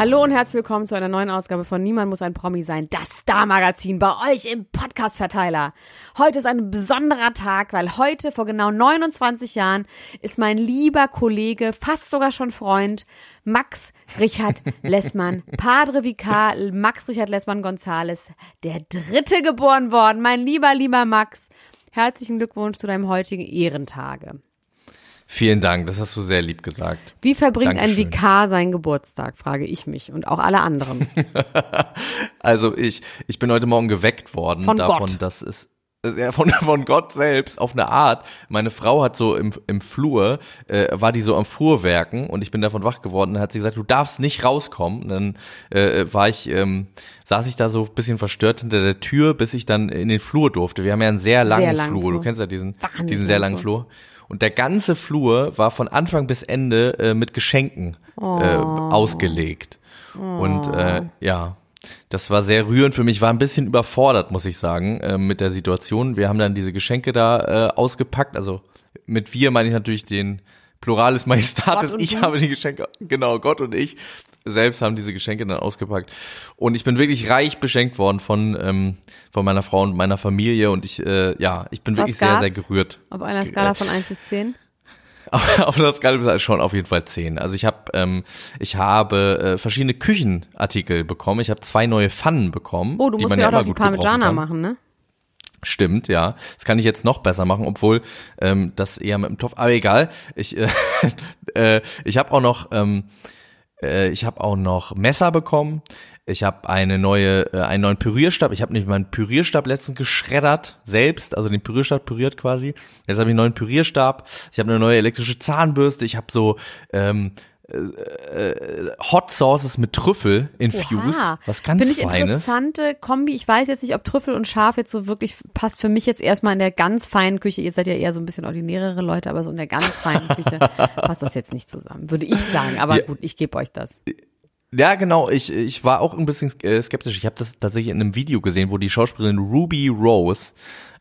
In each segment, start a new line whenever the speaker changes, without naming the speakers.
Hallo und herzlich willkommen zu einer neuen Ausgabe von Niemand muss ein Promi sein, das Star-Magazin bei euch im Podcast-Verteiler. Heute ist ein besonderer Tag, weil heute vor genau 29 Jahren ist mein lieber Kollege, fast sogar schon Freund, Max Richard Lessmann, Padre Vicar Max Richard Lessmann Gonzales, der Dritte geboren worden. Mein lieber, lieber Max, herzlichen Glückwunsch zu deinem heutigen Ehrentage.
Vielen Dank, das hast du sehr lieb gesagt.
Wie verbringt Dankeschön. ein Vikar seinen Geburtstag, frage ich mich und auch alle anderen.
also ich, ich bin heute Morgen geweckt worden
von
davon,
Gott.
dass es ja, von, von Gott selbst auf eine Art. Meine Frau hat so im, im Flur, äh, war die so am Fuhrwerken und ich bin davon wach geworden. Dann hat sie gesagt, du darfst nicht rauskommen. Und dann äh, war ich, ähm, saß ich da so ein bisschen verstört hinter der Tür, bis ich dann in den Flur durfte. Wir haben ja einen sehr langen, sehr langen Flur. Flur. Du kennst ja diesen, diesen sehr langen Flur. Und der ganze Flur war von Anfang bis Ende äh, mit Geschenken äh, oh. äh, ausgelegt. Oh. Und äh, ja, das war sehr rührend für mich. War ein bisschen überfordert, muss ich sagen, äh, mit der Situation. Wir haben dann diese Geschenke da äh, ausgepackt. Also mit wir meine ich natürlich den Pluralis Majestatis. Ich habe die Geschenke, genau, Gott und ich selbst haben diese Geschenke dann ausgepackt. Und ich bin wirklich reich beschenkt worden von, ähm, von meiner Frau und meiner Familie. Und ich, äh, ja, ich bin wirklich sehr, sehr gerührt.
Auf einer Skala von eins bis zehn?
auf einer Skala schon auf jeden Fall zehn. Also ich habe ähm, ich habe äh, verschiedene Küchenartikel bekommen. Ich habe zwei neue Pfannen bekommen.
Oh, du musst mir ja auch noch die Parmigiana machen, ne?
Stimmt, ja. Das kann ich jetzt noch besser machen, obwohl ähm, das eher mit dem Topf. Aber egal. Ich äh, äh, ich habe auch noch ähm, äh, ich habe auch noch Messer bekommen. Ich habe eine neue, äh, einen neuen Pürierstab. Ich habe nämlich meinen Pürierstab letztens geschreddert, selbst, also den Pürierstab püriert quasi. Jetzt habe ich einen neuen Pürierstab. Ich habe eine neue elektrische Zahnbürste. Ich habe so ähm, äh, Hot Sauces mit Trüffel infused. Oha. Was ganz
Finde ich Feines. interessante Kombi. Ich weiß jetzt nicht, ob Trüffel und Schaf jetzt so wirklich passt. Für mich jetzt erstmal in der ganz feinen Küche. Ihr seid ja eher so ein bisschen ordinärere Leute, aber so in der ganz feinen Küche passt das jetzt nicht zusammen, würde ich sagen. Aber ja. gut, ich gebe euch das.
Ja, genau. Ich, ich war auch ein bisschen äh, skeptisch. Ich habe das tatsächlich in einem Video gesehen, wo die Schauspielerin Ruby Rose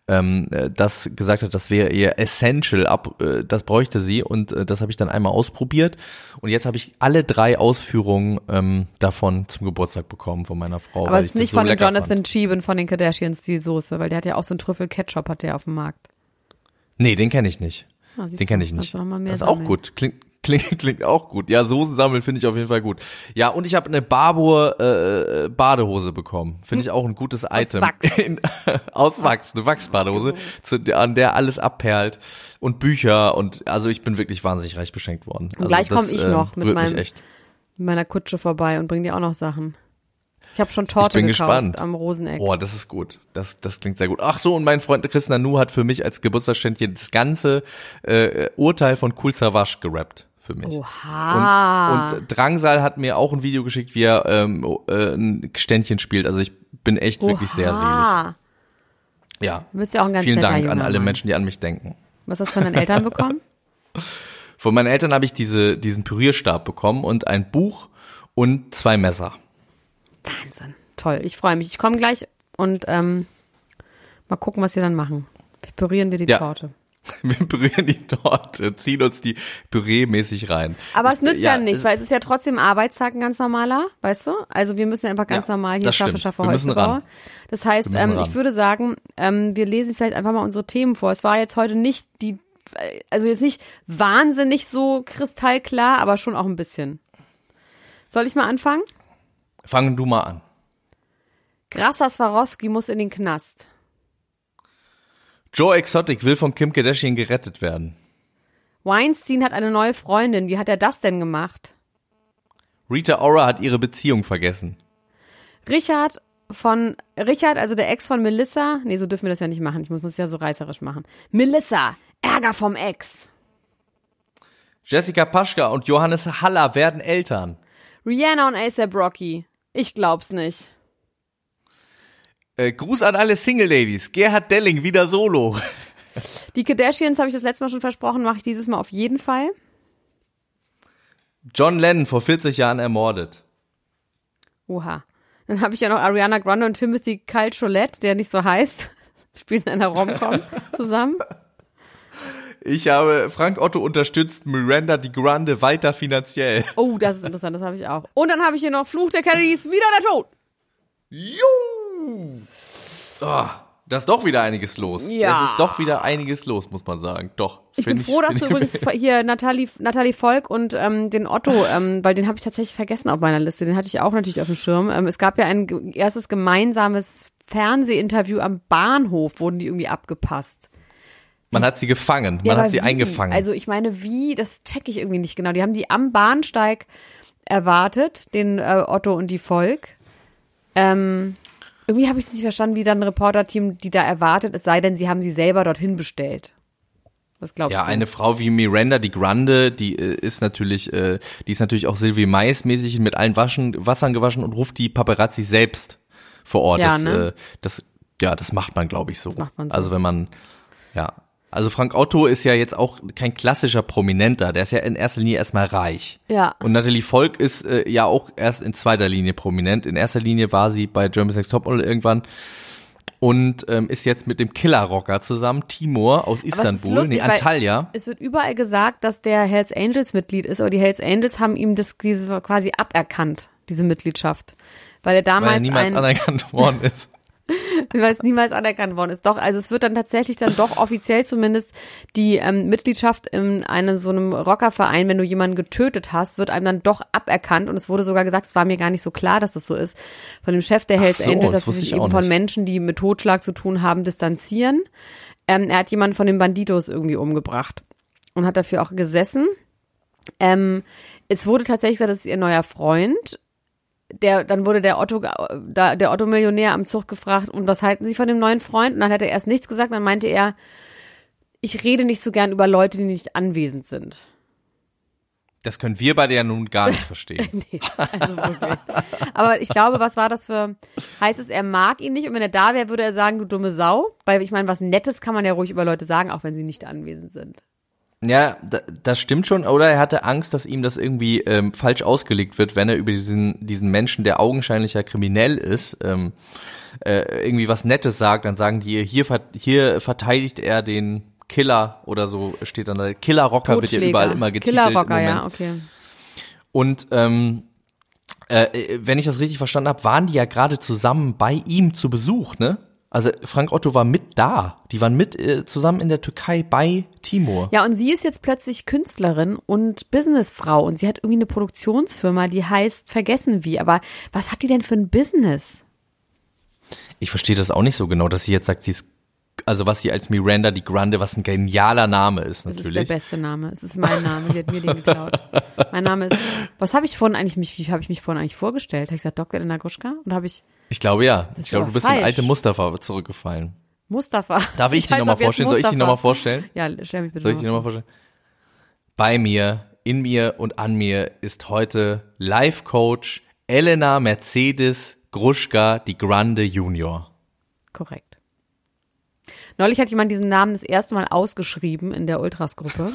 ähm, äh, das gesagt hat, das wäre ihr Essential, ab, äh, das bräuchte sie und äh, das habe ich dann einmal ausprobiert und jetzt habe ich alle drei Ausführungen ähm, davon zum Geburtstag bekommen von meiner Frau.
Aber es ist nicht so von Jonathan Cheban von den Kardashians die Soße, weil der hat ja auch so einen Trüffel-Ketchup hat der auf dem Markt.
Nee, den kenne ich nicht. Ah, den kenne ich nicht. Das ist auch gut. Klingt, Klingt, klingt auch gut. Ja, Soßen sammeln finde ich auf jeden Fall gut. Ja, und ich habe eine Barbour äh, Badehose bekommen. Finde ich auch ein gutes Item.
Aus Wachs.
In, aus Wachs, eine Wachsbadehose, zu, an der alles abperlt. Und Bücher und also ich bin wirklich wahnsinnig reich beschenkt worden.
Und also gleich komme ich äh, noch mit meinem, meiner Kutsche vorbei und bring dir auch noch Sachen. Ich habe schon Torte gekauft gespannt. am Roseneck.
Boah, das ist gut. Das, das klingt sehr gut. Ach so, und mein Freund Chris Nanu hat für mich als Geburtstagsständchen das ganze äh, Urteil von Cool Savage gerappt für mich.
Oha.
Und, und Drangsal hat mir auch ein Video geschickt, wie er ähm, äh, ein Ständchen spielt. Also ich bin echt Oha. wirklich sehr selig. Ja.
Du bist ja auch ein ganz
Vielen Dank an alle
Mann.
Menschen, die an mich denken.
Was hast du von deinen Eltern bekommen?
Von meinen Eltern habe ich diese, diesen Pürierstab bekommen und ein Buch und zwei Messer.
Wahnsinn. Toll. Ich freue mich. Ich komme gleich und ähm, mal gucken, was sie dann machen. Pürieren wir die ja. Torte.
Wir berühren die Torte, ziehen uns die Püree-mäßig rein.
Aber es nützt ja, ja nichts, weil es ist ja trotzdem Arbeitstag ein ganz normaler, weißt du? Also wir müssen einfach ganz ja, normal hier schaffe, schaffe, heute ran. Das heißt, ähm, ich würde sagen, ähm, wir lesen vielleicht einfach mal unsere Themen vor. Es war jetzt heute nicht die also jetzt nicht wahnsinnig so kristallklar, aber schon auch ein bisschen. Soll ich mal anfangen?
Fang du mal an.
Grassa Swarovski muss in den Knast.
Joe Exotic will von Kim Kardashian gerettet werden.
Weinstein hat eine neue Freundin. Wie hat er das denn gemacht?
Rita Ora hat ihre Beziehung vergessen.
Richard von Richard, also der Ex von Melissa. Nee, so dürfen wir das ja nicht machen. Ich muss es ja so reißerisch machen. Melissa, Ärger vom Ex.
Jessica Paschka und Johannes Haller werden Eltern.
Rihanna und ASAP Rocky. Ich glaub's nicht.
Äh, Gruß an alle Single Ladies. Gerhard Delling wieder solo.
Die Kardashians habe ich das letzte Mal schon versprochen, mache ich dieses Mal auf jeden Fall.
John Lennon vor 40 Jahren ermordet.
Oha. Dann habe ich ja noch Ariana Grande und Timothy Calcholette, der nicht so heißt, spielen in einer Romcom zusammen.
Ich habe Frank Otto unterstützt, Miranda die Grande weiter finanziell.
Oh, das ist interessant, das habe ich auch. Und dann habe ich hier noch Fluch der Kennedys, wieder der Tod.
Juhu! Oh, da ist doch wieder einiges los.
Ja.
Es ist doch wieder einiges los, muss man sagen. Doch.
Ich bin froh, dass
find
du
ich-
übrigens hier Nathalie, Nathalie Volk und ähm, den Otto, ähm, weil den habe ich tatsächlich vergessen auf meiner Liste. Den hatte ich auch natürlich auf dem Schirm. Ähm, es gab ja ein erstes gemeinsames Fernsehinterview am Bahnhof, wurden die irgendwie abgepasst.
Man hat sie gefangen, man
Ja,
hat sie
wie?
eingefangen.
Also ich meine, wie, das check ich irgendwie nicht genau. Die haben die am Bahnsteig erwartet, den äh, Otto und die Volk. Ähm, irgendwie habe ich es nicht verstanden, wie dann ein Reporterteam die da erwartet, es sei denn, sie haben sie selber dorthin bestellt. Was glaubst
ja,
du?
eine Frau wie Miranda die Grande, die äh, ist natürlich, äh, die ist natürlich auch Sylvie Mais mäßig mit allen Waschen, Wassern gewaschen und ruft die Paparazzi selbst vor Ort.
Ja,
das,
ne?
äh, das, ja, das macht man, glaube ich, so.
macht man so.
Also wenn man, ja. Also Frank Otto ist ja jetzt auch kein klassischer Prominenter, der ist ja in erster Linie erstmal reich.
Ja.
Und Natalie Volk ist äh, ja auch erst in zweiter Linie prominent. In erster Linie war sie bei Germany's Next Topmodel irgendwann und ähm, ist jetzt mit dem Killer-Rocker zusammen, Timur aus Istanbul,
lustig,
nee, Antalya.
Es wird überall gesagt, dass der Hells Angels Mitglied ist, aber die Hells Angels haben ihm das diese quasi aberkannt, diese Mitgliedschaft. Weil er
weil er
damals
niemals
ein,
anerkannt worden ist.
weil es niemals anerkannt worden ist. Doch, also es wird dann tatsächlich dann doch offiziell zumindest die ähm, Mitgliedschaft in einem so einem Rockerverein, wenn du jemanden getötet hast, wird einem dann doch aberkannt. Und es wurde sogar gesagt, es war mir gar nicht so klar, dass das so ist, von dem Chef der Hells
so,
Angels,
das
dass sie sich eben von. Menschen, die mit Totschlag zu tun haben, distanzieren. Ähm, er hat jemanden von den Banditos irgendwie umgebracht und hat dafür auch gesessen. Ähm, es wurde tatsächlich gesagt, das ist ihr neuer Freund. Der, dann wurde der Otto, da, der Otto-Millionär am Zug gefragt, und was halten Sie von dem neuen Freund? Und dann hat er erst nichts gesagt, dann meinte er, ich rede nicht so gern über Leute, die nicht anwesend sind.
Das können wir beide ja nun gar nicht verstehen.
Nee, also wirklich. Aber ich glaube, was war das für, heißt es, er mag ihn nicht und wenn er da wäre, würde er sagen, du dumme Sau? Weil ich meine, was Nettes kann man ja ruhig über Leute sagen, auch wenn sie nicht anwesend sind.
Ja, da, das stimmt schon. Oder er hatte Angst, dass ihm das irgendwie ähm, falsch ausgelegt wird, wenn er über diesen, diesen Menschen, der augenscheinlich ja kriminell ist, ähm, äh, irgendwie was Nettes sagt. Dann sagen die, hier, hier verteidigt er den Killer oder so steht dann da. Killer-Rocker wird ja überall immer getitelt
Killerrocker,
im
ja, okay.
Und ähm, äh, wenn ich das richtig verstanden habe, waren die ja gerade zusammen bei ihm zu Besuch, ne? Also Frank Otto war mit da. Die waren mit äh, zusammen in der Türkei bei Timur.
Ja, und sie ist jetzt plötzlich Künstlerin und Businessfrau und sie hat irgendwie eine Produktionsfirma, die heißt Vergessen wie. Aber was hat die denn für ein Business?
Ich verstehe das auch nicht so genau, dass sie jetzt sagt, sie ist, also was sie als Miranda die Grande, was ein genialer Name ist
Das ist der
natürlich.
beste Name. Es ist mein Name. Sie hat mir den geklaut. Mein Name ist. Was habe ich vorhin eigentlich mich? Wie habe ich mich vorhin eigentlich vorgestellt? Habe ich gesagt Dr. Elena Gruschka? Und habe ich
ich glaube ja. Ich glaube, du bist in
falsch.
alte Mustafa zurückgefallen.
Mustafa?
Darf ich, die
heiße
nochmal vorstellen? Soll ich die
Mustafa.
nochmal vorstellen?
Ja, stell mich bitte
Soll ich die
noch
nochmal vorstellen? Bei mir, in mir und an mir ist heute Life-Coach Elena Mercedes Gruschka die Grande Junior.
Korrekt. Neulich hat jemand diesen Namen das erste Mal ausgeschrieben in der Ultras-Gruppe.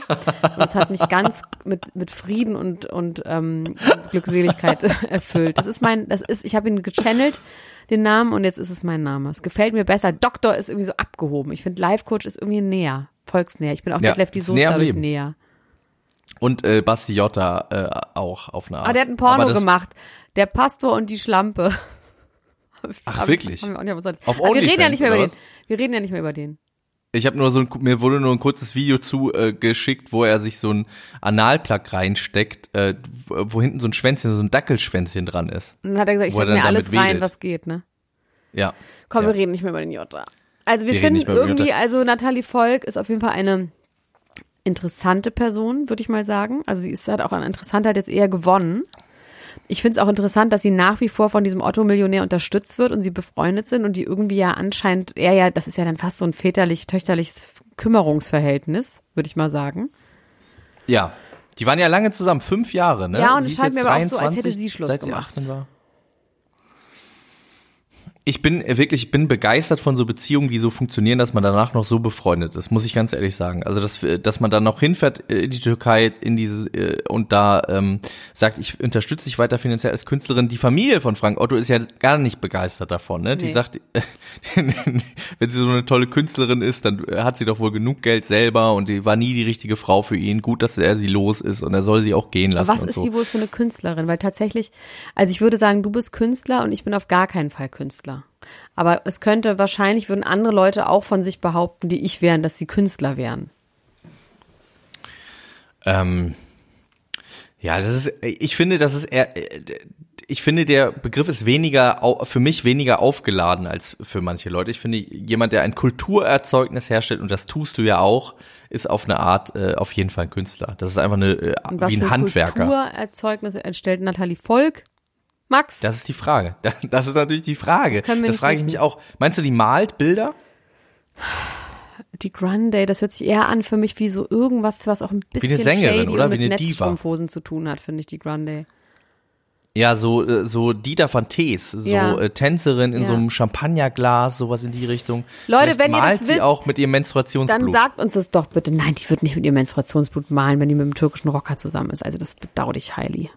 Und es hat mich ganz mit, mit Frieden und, und ähm, Glückseligkeit erfüllt. Das ist mein, das ist, ich habe ihn gechannelt, den Namen, und jetzt ist es mein Name. Es gefällt mir besser. Doktor ist irgendwie so abgehoben. Ich finde, Life-Coach ist irgendwie näher, volksnäher. Ich bin auch
Ja,
Detlef die Soße dadurch
Leben.
näher.
Und äh, Basti Jotta äh, auch auf eine Art.
Ah, der hat ein Porno
das-
gemacht. Der Pastor und die Schlampe.
Ach,
Hab-
wirklich?
wir auf, wir reden ja nicht mehr über den. Wir reden ja nicht mehr über den.
Ich habe nur so ein, mir wurde nur ein kurzes Video zugeschickt, äh, wo er sich so ein Analplug reinsteckt, äh, wo hinten so ein Schwänzchen, so ein Dackelschwänzchen dran ist.
Und dann hat er gesagt, ich stecke mir alles rein,
wedelt.
was geht, ne?
Ja.
Komm,
ja.
wir reden nicht mehr über den Jota. Also wir,
Wir
finden irgendwie, also Nathalie Volk ist auf jeden Fall eine interessante Person, würde ich mal sagen. Also sie ist, hat auch an Interessantheit jetzt eher gewonnen. Ich finde es auch interessant, dass sie nach wie vor von diesem Otto-Millionär unterstützt wird und sie befreundet sind und die irgendwie ja anscheinend, er ja, das ist ja dann fast so ein väterlich-töchterliches Kümmerungsverhältnis, würde ich mal sagen.
Ja. Die waren ja lange zusammen, fünf Jahre, ne?
Ja, und
Sie
es scheint mir aber auch so, als
23,
hätte sie Schluss
seit sie
gemacht.
18 war. Ich bin äh, wirklich, ich bin begeistert von so Beziehungen, die so funktionieren, dass man danach noch so befreundet ist, muss ich ganz ehrlich sagen. Also, dass, äh, dass man dann noch hinfährt äh, in die Türkei, in diese, äh, und da ähm, sagt, ich unterstütze dich weiter finanziell als Künstlerin. Die Familie von Frank Otto ist ja gar nicht begeistert davon, ne? Die
Nee.
sagt, wenn sie so eine tolle Künstlerin ist, dann hat sie doch wohl genug Geld selber und die war nie die richtige Frau für ihn. Gut, dass er sie los ist und er soll sie auch gehen lassen
Was ist
so.
sie wohl für eine Künstlerin? Weil tatsächlich, also ich würde sagen, du bist Künstler und ich bin auf gar keinen Fall Künstler. Aber es könnte wahrscheinlich würden andere Leute auch von sich behaupten, die ich wären, dass sie Künstler wären.
Ähm, ja, das ist, ich finde, das ist eher, ich finde, der Begriff ist weniger, für mich weniger aufgeladen als für manche Leute. Ich finde, jemand, der ein Kulturerzeugnis herstellt, und das tust du ja auch, ist auf eine Art äh, auf jeden Fall ein Künstler. Das ist einfach eine, äh,
was
wie
für
ein Handwerker.
Kulturerzeugnisse erstellt Nathalie Volk? Max?
Das ist die Frage. Das ist natürlich die Frage.
Das
Das frage ich mich auch. Meinst du, die malt Bilder?
die Grande, das hört sich eher an für mich wie so irgendwas, was auch ein bisschen
eine Sängerin,
shady
oder?
und
Wie
mit
eine Diva.
Netzstrumpfhosen zu tun hat, finde ich, die Grande.
Ja, so, äh, so Dieter van Tees, so
Ja.
äh, Tänzerin in
Ja.
so einem Champagnerglas, sowas in die Richtung.
Leute,
Vielleicht
wenn ihr das
malt sie
wisst,
auch mit ihrem Menstruationsblut.
Dann sagt uns das doch bitte. Nein, die wird nicht mit ihrem Menstruationsblut malen, wenn die mit dem türkischen Rocker zusammen ist. Also das bedauere ich highly.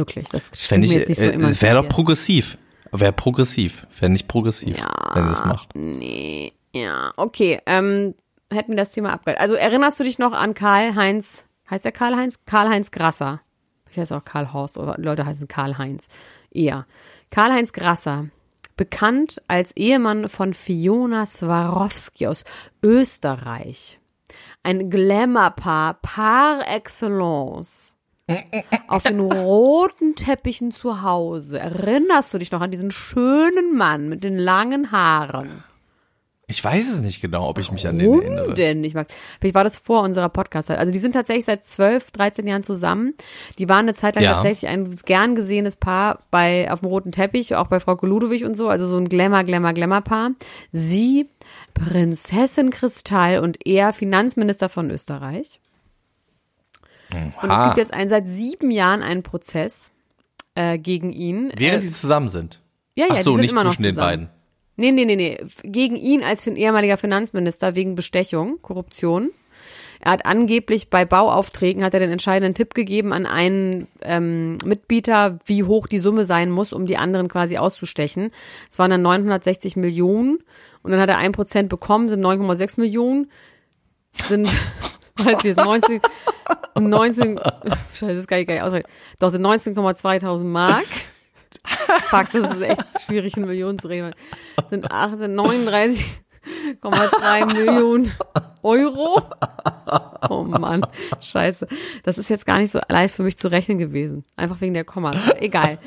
Wirklich, das
Fände ich,
nicht so
äh, wäre doch progressiv. Wäre progressiv. Wäre nicht progressiv,
Ja.
wenn sie das macht.
Nee, ja, okay. Ähm, hätten wir das Thema abgehört. Also erinnerst du dich noch an Karl-Heinz, heißt der Karl-Heinz? Karl-Heinz Grasser. Ich heiße auch Karl Horst, oder Leute heißen Karl-Heinz. Eher. Karl-Heinz Grasser, bekannt als Ehemann von Fiona Swarovski aus Österreich. Ein Glamour-Paar par excellence. Auf den roten Teppichen zu Hause. Erinnerst du dich noch an diesen schönen Mann mit den langen Haaren?
Ich weiß es nicht genau, ob ich mich an den
Warum
erinnere.
denn nicht, Max? Vielleicht war das vor unserer Podcast-Zeit. Also die sind tatsächlich seit 12, 13 Jahren zusammen. Die waren eine Zeit lang
Ja.
tatsächlich ein gern gesehenes Paar bei auf dem roten Teppich, auch bei Frau Ludowig und so. Also so ein Glamour, Glamour, Glamour-Paar. Sie, Prinzessin Kristall und er Finanzminister von Österreich. Und es gibt jetzt einen, seit sieben Jahren einen Prozess äh, gegen ihn.
Während
äh,
die zusammen sind.
ja, ja,
Ach so,
die sind
nicht
immer noch
zwischen den
zusammen.
beiden.
Nee, nee, nee, nee. Gegen ihn als ehemaliger Finanzminister wegen Bestechung, Korruption. Er hat angeblich bei Bauaufträgen hat er den entscheidenden Tipp gegeben an einen ähm, Mitbieter, wie hoch die Summe sein muss, um die anderen quasi auszustechen. Es waren dann 960 Millionen und dann hat er ein Prozent bekommen, sind 9,6 Millionen, sind, ich jetzt, 19, 19, scheiße, das kann ich gar nicht ausrechnen. Doch, sind 19,2000 Mark. Fuck, das ist echt schwierig, in Millionen zu reden. Sind 18, 39,2 Millionen Euro. Oh Mann, scheiße. Das ist jetzt gar nicht so leicht für mich zu rechnen gewesen. Einfach wegen der Kommas. Egal.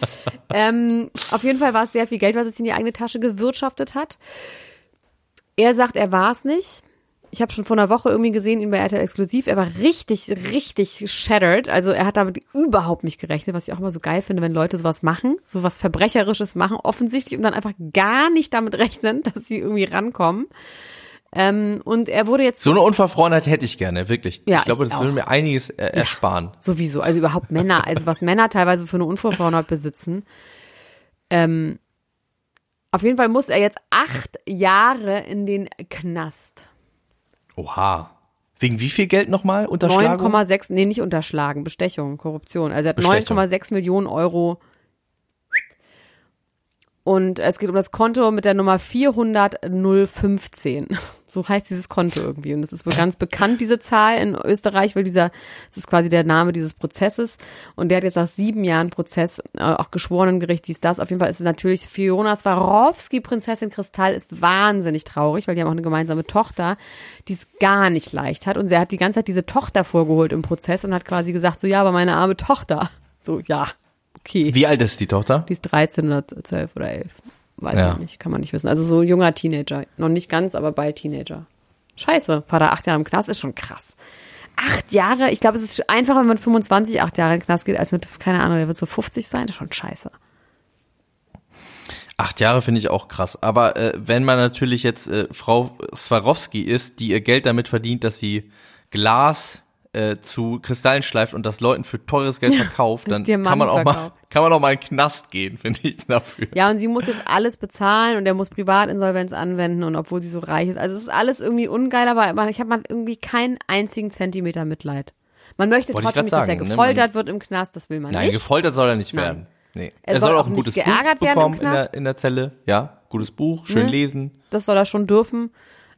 Ähm, auf jeden Fall war es sehr viel Geld, was es in die eigene Tasche gewirtschaftet hat. Er sagt, er war es nicht. Ich habe schon vor einer Woche irgendwie gesehen, ihn bei RTL Exklusiv. Er war richtig, richtig shattered. Also er hat damit überhaupt nicht gerechnet, was ich auch immer so geil finde, wenn Leute sowas machen, sowas Verbrecherisches machen, offensichtlich und dann einfach gar nicht damit rechnen, dass sie irgendwie rankommen. Ähm, und er wurde jetzt
So eine Unverfrorenheit hätte ich gerne, wirklich.
Ja,
ich glaube,
ich
das
auch.
würde mir einiges äh, ersparen.
sowieso, also überhaupt Männer, also was Männer teilweise für eine Unverfrorenheit besitzen. Ähm, auf jeden Fall muss er jetzt acht Jahre in den Knast.
Oha. Wegen wie viel Geld nochmal? Unterschlagung?
9,6, nee, nicht unterschlagen, Bestechung, Korruption. Also er hat
Bestechung.
9,6 Millionen Euro Und es geht um das Konto mit der Nummer 400.015. So heißt dieses Konto irgendwie. Und es ist wohl ganz bekannt, diese Zahl in Österreich, weil dieser, das ist quasi der Name dieses Prozesses. Und der hat jetzt nach sieben Jahren Prozess, äh, auch Geschworenengericht, dies, das. Auf jeden Fall ist es natürlich Fiona Swarovski, Prinzessin Kristall, ist wahnsinnig traurig, weil die haben auch eine gemeinsame Tochter, die es gar nicht leicht hat. Und sie hat die ganze Zeit diese Tochter vorgeholt im Prozess und hat quasi gesagt, so, ja, aber meine arme Tochter. So, ja, okay.
Wie alt ist die Tochter?
Die ist 13 oder 12 oder 11. Weiß
Ja.
man nicht, kann man nicht wissen. Also so ein junger Teenager. Noch nicht ganz, aber bald Teenager. Scheiße, Vater acht Jahre im Knast ist schon krass. Acht Jahre? Ich glaube, es ist einfacher, wenn man 25 acht Jahre in den Knast geht, als mit, keine Ahnung, der wird so 50 sein. Das ist schon scheiße.
Acht Jahre finde ich auch krass. Aber äh, wenn man natürlich jetzt äh, Frau Swarovski ist, die ihr Geld damit verdient, dass sie Glas äh, zu Kristallen schleift und das Leuten für teures Geld verkauft, dann kann man auch mal kann man auch mal in den Knast gehen, finde ich dafür.
Ja, und sie muss jetzt alles bezahlen und er muss Privatinsolvenz anwenden und obwohl sie so reich ist. Also es ist alles irgendwie ungeil, aber ich habe mal irgendwie keinen einzigen Zentimeter Mitleid. Man möchte
Wollte
trotzdem nicht, dass er
sagen, ne?
gefoltert wird im Knast, das will man
Nein,
nicht.
gefoltert soll er nicht
Nein.
werden. Nee.
Er soll auch
ein gutes
geärgert
Buch bekommen in der, in der Zelle. Ja, gutes Buch, schön
Ne?
lesen.
Das soll er schon dürfen.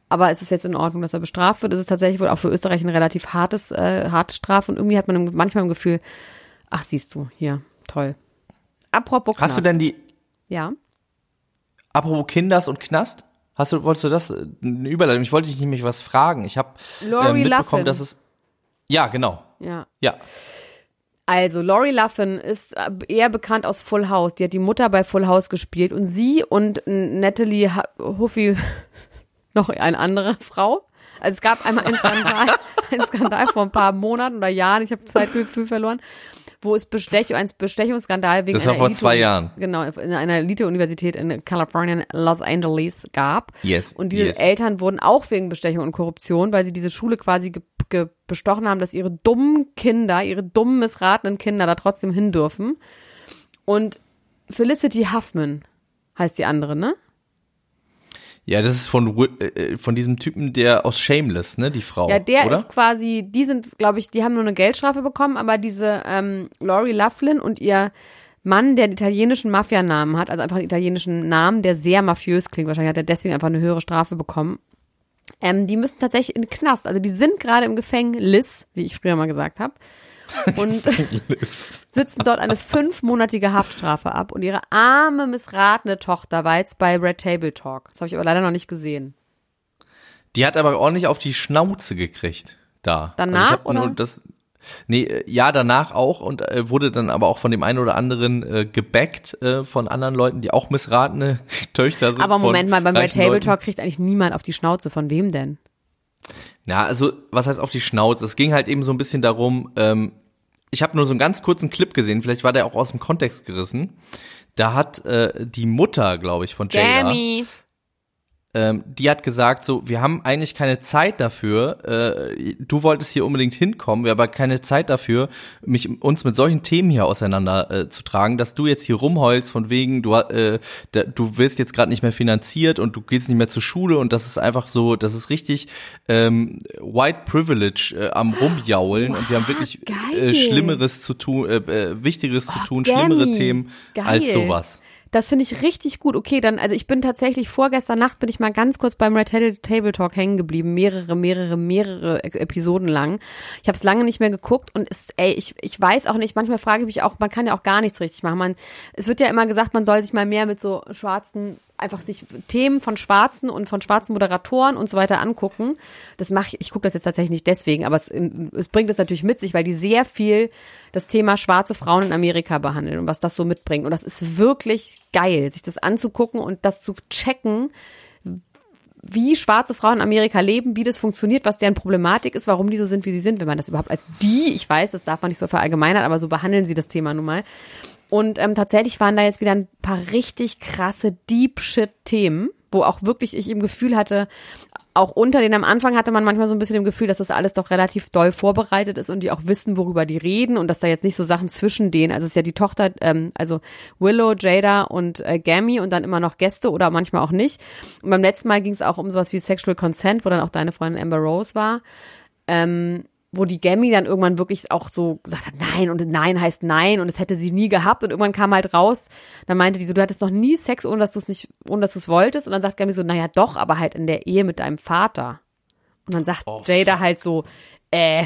Aber es ist jetzt in Ordnung, dass er bestraft wird. Es ist tatsächlich wohl auch für Österreich eine relativ hartes, äh, harte Strafe. Und irgendwie hat man manchmal im Gefühl, ach, siehst du, hier, toll. Apropos Knast.
Hast du denn die,
Ja.
apropos Kinders und Knast? Hast du, wolltest du das, äh, eine Überleitung? Ich wollte dich nämlich was fragen. Ich habe äh, mitbekommen,
Loughlin.
dass es, ja, genau.
Ja.
Ja.
Also, Lori Luffin ist äh, eher bekannt aus Full House. Die hat die Mutter bei Full House gespielt. Und sie und Natalie Huffy, noch eine andere Frau. Also es gab einmal einen Skandal, einen Skandal vor ein paar Monaten oder Jahren, ich habe Zeitgefühl verloren, wo es Bestech, ein Bestechungsskandal wegen
Das war
einer
vor
Elite-
zwei Jahren.
Genau, in einer Elite-Universität in Kalifornien, Los Angeles gab.
Yes,
Und diese
yes.
Eltern wurden auch wegen Bestechung und Korruption, weil sie diese Schule quasi bestochen haben, dass ihre dummen Kinder, ihre dummen, missratenen Kinder da trotzdem hin dürfen. Und Felicity Huffman heißt die andere, ne?
Ja, das ist von, Wi- äh, von diesem Typen, der aus Shameless, ne, die Frau.
Ja, der
oder?
ist quasi, die sind, glaube ich, die haben nur eine Geldstrafe bekommen, aber diese ähm, Lori Loughlin und ihr Mann, der einen italienischen Mafianamen hat, also einfach einen italienischen Namen, der sehr mafiös klingt, wahrscheinlich hat er deswegen einfach eine höhere Strafe bekommen. Ähm, die müssen tatsächlich in den Knast, also die sind gerade im Gefängnis, wie ich früher mal gesagt habe. Und sitzen dort eine fünfmonatige Haftstrafe ab. Und ihre arme, missratene Tochter war jetzt bei Red Table Talk. Das habe ich aber leider noch nicht gesehen.
Die hat aber ordentlich auf die Schnauze gekriegt da.
Danach,
also ich hab
oder?
Das, nee, äh, ja, danach auch und äh, wurde dann aber auch von dem einen oder anderen äh, gebackt äh, von anderen Leuten, die auch missratene Töchter sind.
Aber Moment mal, beim Red Table. Talk kriegt eigentlich niemand auf die Schnauze. Von wem denn?
Ja, also was heißt auf die Schnauze? Es ging halt eben so ein bisschen darum, ähm, ich habe nur so einen ganz kurzen Clip gesehen, vielleicht war der auch aus dem Kontext gerissen. Da hat äh, die Mutter, glaube ich, von Jada,
Jamie.
Ähm, die hat gesagt, so, wir haben eigentlich keine Zeit dafür, äh, du wolltest hier unbedingt hinkommen, wir haben aber keine Zeit dafür, mich, uns mit solchen Themen hier auseinander äh, zu tragen, dass du jetzt hier rumheulst von wegen, du, äh, da, du wirst jetzt gerade nicht mehr finanziert und du gehst nicht mehr zur Schule und das ist einfach so, das ist richtig ähm, White Privilege äh, am Rumjaulen und wir haben wirklich äh, Schlimmeres zu tun, äh, äh, Wichtigeres zu tun,
Demi.
schlimmere Themen als
Geil.
sowas.
Das finde ich richtig gut. Okay, dann, also ich bin tatsächlich vorgestern Nacht bin ich mal ganz kurz beim Red Table Talk hängen geblieben, mehrere, mehrere, mehrere E- Episoden lang. Ich habe es lange nicht mehr geguckt und es, ey, ich, ich weiß auch nicht, manchmal frage ich mich auch, man kann ja auch gar nichts richtig machen. Man, es wird ja immer gesagt, man soll sich mal mehr mit so schwarzen, einfach sich Themen von Schwarzen und von schwarzen Moderatoren und so weiter angucken. Das mache ich, ich gucke das jetzt tatsächlich nicht deswegen, aber es, es bringt es natürlich mit sich, weil die sehr viel das Thema schwarze Frauen in Amerika behandeln und was das so mitbringt. Und das ist wirklich geil, sich das anzugucken und das zu checken, wie schwarze Frauen in Amerika leben, wie das funktioniert, was deren Problematik ist, warum die so sind, wie sie sind, wenn man das überhaupt als die, ich weiß, das darf man nicht so verallgemeinern, aber so behandeln sie das Thema nun mal. Und ähm, tatsächlich waren da jetzt wieder ein paar richtig krasse Deep Shit Themen, wo auch wirklich ich im Gefühl hatte, auch unter denen am Anfang hatte man manchmal so ein bisschen im Gefühl, dass das alles doch relativ doll vorbereitet ist und die auch wissen, worüber die reden und dass da jetzt nicht so Sachen zwischen denen, also es ist ja die Tochter, ähm, also Willow, Jada und äh, Gammy und dann immer noch Gäste oder manchmal auch nicht. Und beim letzten Mal ging es auch um sowas wie Sexual Consent, wo dann auch deine Freundin Amber Rose war. Ähm, wo die Gammy dann irgendwann wirklich auch so gesagt hat, nein und nein heißt nein und es hätte sie nie gehabt und irgendwann kam halt raus, dann meinte die so, du hattest noch nie Sex, ohne dass du es nicht, ohne dass du es wolltest und dann sagt Gammy so, naja doch, aber halt in der Ehe mit deinem Vater. Und dann sagt
Oh,
Jada halt so, äh,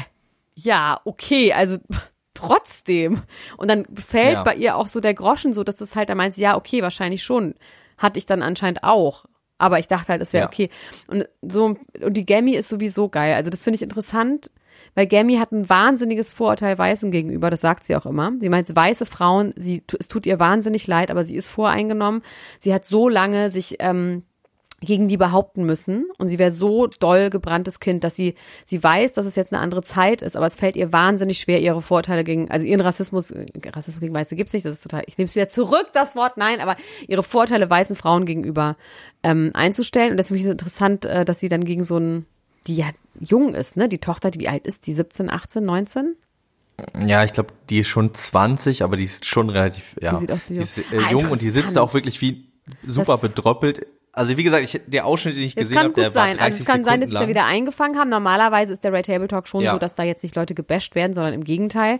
ja, okay, also trotzdem. Und dann fällt
Ja.
bei ihr auch so der Groschen so, dass das halt, da meint sie, ja, okay, wahrscheinlich schon. Hatte ich dann anscheinend auch. Aber ich dachte halt, es wäre
Ja.
okay. Und so, und die Gammy ist sowieso geil. Also das finde ich interessant, weil Gammy hat ein wahnsinniges Vorurteil Weißen gegenüber, das sagt sie auch immer. Sie meint, weiße Frauen, sie, es tut ihr wahnsinnig leid, aber sie ist voreingenommen. Sie hat so lange sich ähm, gegen die behaupten müssen und sie wäre so doll gebranntes Kind, dass sie sie weiß, dass es jetzt eine andere Zeit ist, aber es fällt ihr wahnsinnig schwer, ihre Vorurteile gegen, also ihren Rassismus, äh, Rassismus gegen Weiße gibt's nicht, das ist total, ich nehme es wieder zurück, das Wort, nein, aber ihre Vorurteile weißen Frauen gegenüber ähm, einzustellen und deswegen ist es interessant, äh, dass sie dann gegen so ein, die ja jung ist, ne, die Tochter, die wie alt ist, die 17, 18, 19?
Ja, ich glaube, die ist schon 20, aber die ist schon relativ, ja,
Die sieht aus wie
die
jung.
ist, äh,
Ah,
jung und die sitzt auch wirklich wie super
Das-
bedröppelt. Also wie gesagt, ich, der Ausschnitt, den ich
Es
gesehen habe, der
sein.
war 30
Also es kann sein, dass
Sekunden
sie da wieder eingefangen haben. Normalerweise ist der Red Table Talk schon
Ja.
so, dass da jetzt nicht Leute gebasht werden, sondern im Gegenteil.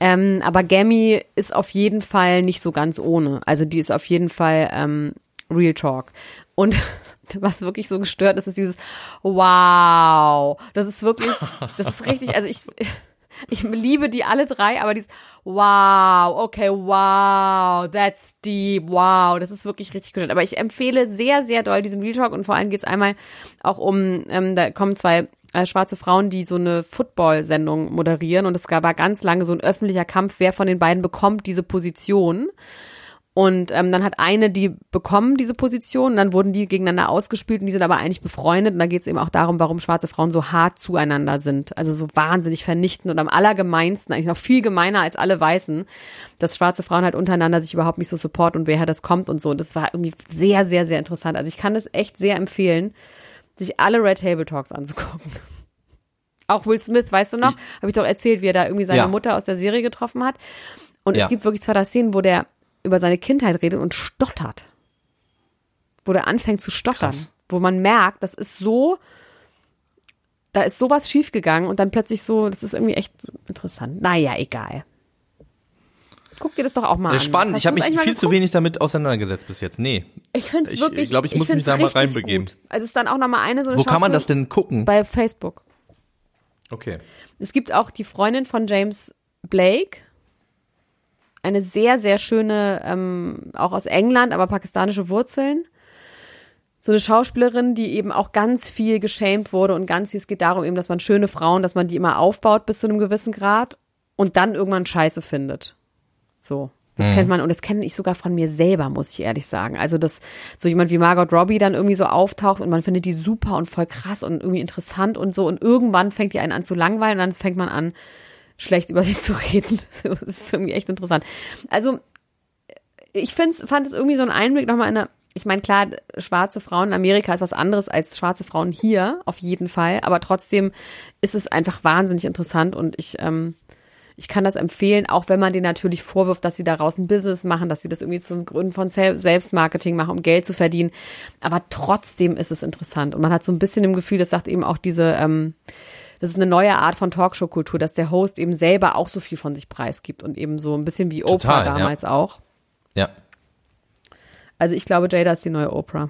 Ähm, aber Gammy ist auf jeden Fall nicht so ganz ohne. Also die ist auf jeden Fall ähm, Real Talk. Und was wirklich so gestört ist, ist dieses Wow. Das ist wirklich, das ist richtig, also ich, ich liebe die alle drei, aber dieses Wow, okay, wow, that's deep, wow, das ist wirklich richtig gut. Aber ich empfehle sehr, sehr doll diesen Real Talk und vor allem geht's einmal auch um, ähm, da kommen zwei äh, schwarze Frauen, die so eine Football-Sendung moderieren und es gab war ganz lange so ein öffentlicher Kampf, wer von den beiden bekommt diese Position. Und ähm, dann hat eine die bekommen, diese Position, und dann wurden die gegeneinander ausgespielt und die sind aber eigentlich befreundet. Und da geht es eben auch darum, warum schwarze Frauen so hart zueinander sind. Also so wahnsinnig vernichtend und am allergemeinsten, eigentlich noch viel gemeiner als alle Weißen, dass schwarze Frauen halt untereinander sich überhaupt nicht so supporten und woher das kommt und so. Und das war irgendwie sehr, sehr, sehr interessant. Also ich kann das echt sehr empfehlen, sich alle Red Table Talks anzugucken. Auch Will Smith, weißt du noch? Habe ich doch erzählt, wie er da irgendwie seine
Ja.
Mutter aus der Serie getroffen hat. Und
Ja.
es gibt wirklich zwei drei Szenen, wo der über seine Kindheit redet und stottert. Wo der anfängt zu stottern.
Krass.
Wo man merkt, das ist so, da ist sowas schiefgegangen und dann plötzlich so, das ist irgendwie echt interessant. Naja, egal. Guck dir das doch auch mal
Das ist
an.
spannend. Ich habe mich viel zu wenig damit auseinandergesetzt bis jetzt. Nee.
Ich finde es
Ich-
wirklich.
ich glaub, ich muss mich
find's
da mal reinbegeben.
Gut. Also es ist dann auch nochmal eine so eine
Wo kann man das denn gucken?
Bei Facebook.
Okay.
Es gibt auch die Freundin von James Blake. Eine sehr, sehr schöne, ähm, auch aus England, aber pakistanische Wurzeln. So eine Schauspielerin, die eben auch ganz viel geschämt wurde und ganz viel, es geht darum eben, dass man schöne Frauen, dass man die immer aufbaut bis zu einem gewissen Grad und dann irgendwann Scheiße findet. So. Das kennt man und das kenne ich sogar von mir selber, muss ich ehrlich sagen. Also, dass so jemand wie Margot Robbie dann irgendwie so auftaucht und man findet die super und voll krass und irgendwie interessant und so und irgendwann fängt die einen an zu langweilen und dann fängt man an, schlecht über sie zu reden. Das ist irgendwie echt interessant. Also, ich find's, fand es irgendwie so ein Einblick nochmal in eine, ich meine, klar, schwarze Frauen in Amerika ist was anderes als schwarze Frauen hier, auf jeden Fall, aber trotzdem ist es einfach wahnsinnig interessant und ich, ähm, ich kann das empfehlen, auch wenn man denen natürlich vorwirft, dass sie daraus ein Business machen, dass sie das irgendwie zum Gründen von Sel- Selbstmarketing machen, um Geld zu verdienen. Aber trotzdem ist es interessant. Und man hat so ein bisschen im Gefühl, das sagt eben auch diese, ähm, das ist eine neue Art von Talkshow-Kultur, dass der Host eben selber auch so viel von sich preisgibt und eben so ein bisschen wie Oprah
Total, ja.
damals auch.
Ja.
Also ich glaube, Jada ist die neue Oprah.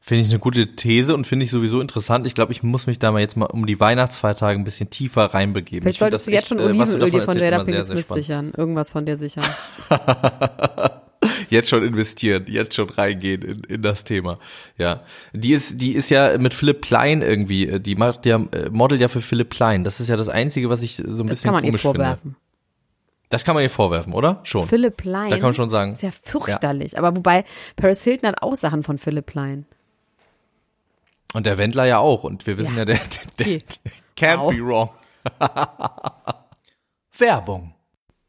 Finde ich eine gute These und finde ich sowieso interessant. Ich glaube, ich muss mich da mal jetzt mal um die Weihnachtsfeiertage ein bisschen tiefer reinbegeben.
Vielleicht solltest du jetzt
echt,
schon
äh,
Olivenöl dir
davon
von Jada Pinkett Smith sichern. Irgendwas von dir sichern.
Jetzt schon investieren, jetzt schon reingehen in, in das Thema. Ja, die ist, die ist ja mit Philipp Plein irgendwie, äh, die macht ja äh, Model ja für Philipp Plein. Das ist ja das Einzige, was ich so ein
Das
bisschen
kann man ihr
komisch finde.
vorwerfen.
Das kann man ihr vorwerfen, oder? Schon.
Philipp Plein.
Da kann man schon sagen.
Ist ja fürchterlich. Aber wobei, Paris Hilton hat auch Sachen von Philipp Plein.
Und der Wendler ja auch. Und wir wissen
Ja.
ja, der, der,
Okay.
can't
Wow.
be wrong. Werbung.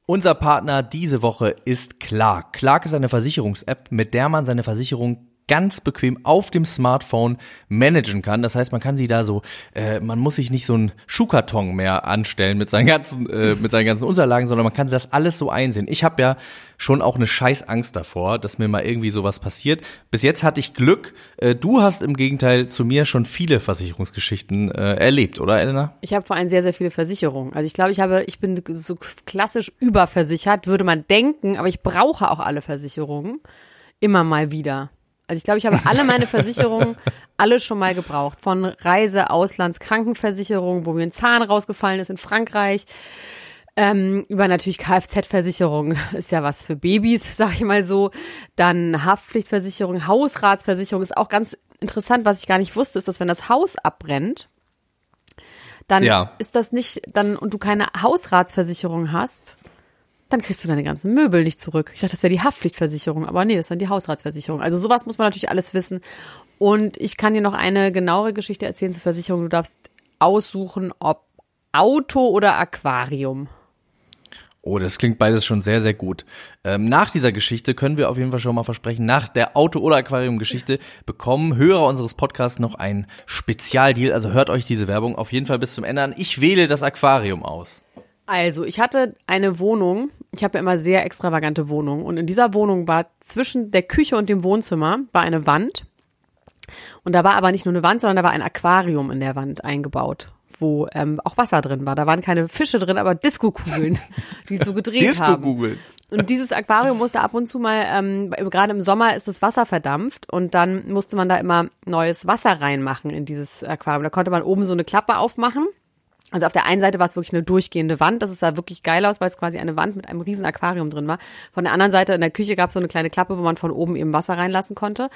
Unser Partner diese Woche ist Clark. Clark ist eine Versicherungs-App, mit der man seine Versicherung ganz bequem auf dem Smartphone managen kann. Das heißt, man kann sie da so, äh, man muss sich nicht so einen Schuhkarton mehr anstellen mit seinen ganzen, äh, mit seinen ganzen Unterlagen, sondern man kann das alles so einsehen. Ich habe ja schon auch eine scheiß Angst davor, dass mir mal irgendwie sowas passiert. Bis jetzt hatte ich Glück. Äh, du hast im Gegenteil zu mir schon viele Versicherungsgeschichten äh, erlebt, oder Elena?
Ich habe vor allem sehr, sehr viele Versicherungen. Also ich glaube, ich habe, ich bin so klassisch überversichert, würde man denken, aber ich brauche auch alle Versicherungen. Immer mal wieder. Also ich glaube, ich habe alle meine Versicherungen alle schon mal gebraucht. Von Reise, Auslands, Krankenversicherung, wo mir ein Zahn rausgefallen ist in Frankreich, ähm, über natürlich Kfz-Versicherung ist ja was für Babys, sag ich mal so. Dann Haftpflichtversicherung, Hausratsversicherung ist auch ganz interessant. Was ich gar nicht wusste, ist, dass wenn das Haus abbrennt, dann ja. ist das nicht, dann und du keine Hausratsversicherung hast, dann kriegst du deine ganzen Möbel nicht zurück. Ich dachte, das wäre die Haftpflichtversicherung, aber nee, das ist dann die Hausratsversicherung. Also sowas muss man natürlich alles wissen. Und ich kann dir noch eine genauere Geschichte erzählen zur Versicherung. Du darfst aussuchen, ob Auto oder Aquarium.
Oh, das klingt beides schon sehr, sehr gut. Ähm, nach dieser Geschichte können wir auf jeden Fall schon mal versprechen, nach der Auto- oder Aquarium-Geschichte bekommen Hörer unseres Podcasts noch einen Spezialdeal. Also hört euch diese Werbung auf jeden Fall bis zum Ende an. Ich wähle das Aquarium aus.
Also, ich hatte eine Wohnung. Ich habe ja immer sehr extravagante Wohnungen. Und in dieser Wohnung war zwischen der Küche und dem Wohnzimmer war eine Wand. Und da war aber nicht nur eine Wand, sondern da war ein Aquarium in der Wand eingebaut wo ähm, auch Wasser drin war. Da waren keine Fische drin, aber Disco-Kugeln, die so gedreht Disco haben. Disco-Kugeln. Und dieses Aquarium musste ab und zu mal, ähm, gerade im Sommer ist das Wasser verdampft und dann musste man da immer neues Wasser reinmachen in dieses Aquarium. Da konnte man oben so eine Klappe aufmachen also auf der einen Seite war es wirklich eine durchgehende Wand, das sah wirklich geil aus, weil es quasi eine Wand mit einem riesen Aquarium drin war. Von der anderen Seite in der Küche gab es so eine kleine Klappe, wo man von oben eben Wasser reinlassen konnte.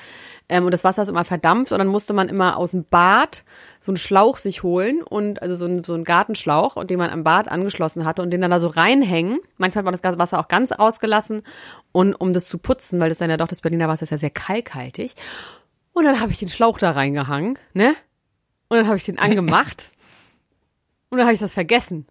Ähm, und das Wasser ist immer verdampft und dann musste man immer aus dem Bad so einen Schlauch sich holen und also so einen, so einen Gartenschlauch und den man am Bad angeschlossen hatte und den dann da so reinhängen. Manchmal war das Wasser auch ganz ausgelassen und um das zu putzen, weil das dann ja doch das Berliner Wasser ist ja sehr kalkhaltig. Und dann habe ich den Schlauch da reingehangen, ne? Und dann habe ich den angemacht. Und dann habe ich das vergessen.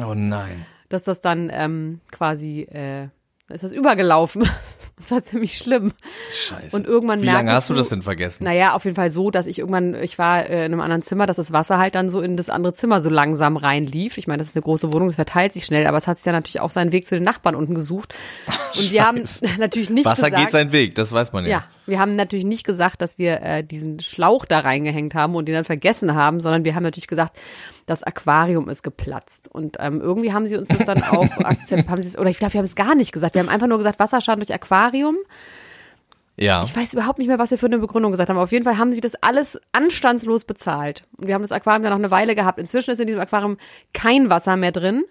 Oh nein.
Dass das dann ähm, quasi, äh, ist das übergelaufen. Das war ziemlich schlimm.
Scheiße.
Und irgendwann
Wie lange hast du das denn vergessen?
Naja, auf jeden Fall so, dass ich irgendwann, ich war äh, in einem anderen Zimmer, dass das Wasser halt dann so in das andere Zimmer so langsam reinlief. Ich meine, das ist eine große Wohnung, das verteilt sich schnell, aber es hat sich dann natürlich auch seinen Weg zu den Nachbarn unten gesucht. Und wir haben natürlich nicht
Wasser
gesagt,
geht seinen Weg, das weiß man ja.
Ja, wir haben natürlich nicht gesagt, dass wir äh, diesen Schlauch da reingehängt haben und den dann vergessen haben, sondern wir haben natürlich gesagt, das Aquarium ist geplatzt. Und ähm, irgendwie haben sie uns das dann auch akzeptiert, oder ich glaube, wir haben es gar nicht gesagt. Wir haben einfach nur gesagt, Wasserschaden durch Aquarium.
Ja.
Ich weiß überhaupt nicht mehr, was wir für eine Begründung gesagt haben. Aber auf jeden Fall haben sie das alles anstandslos bezahlt. Und wir haben das Aquarium dann noch eine Weile gehabt. Inzwischen ist in diesem Aquarium kein Wasser mehr drin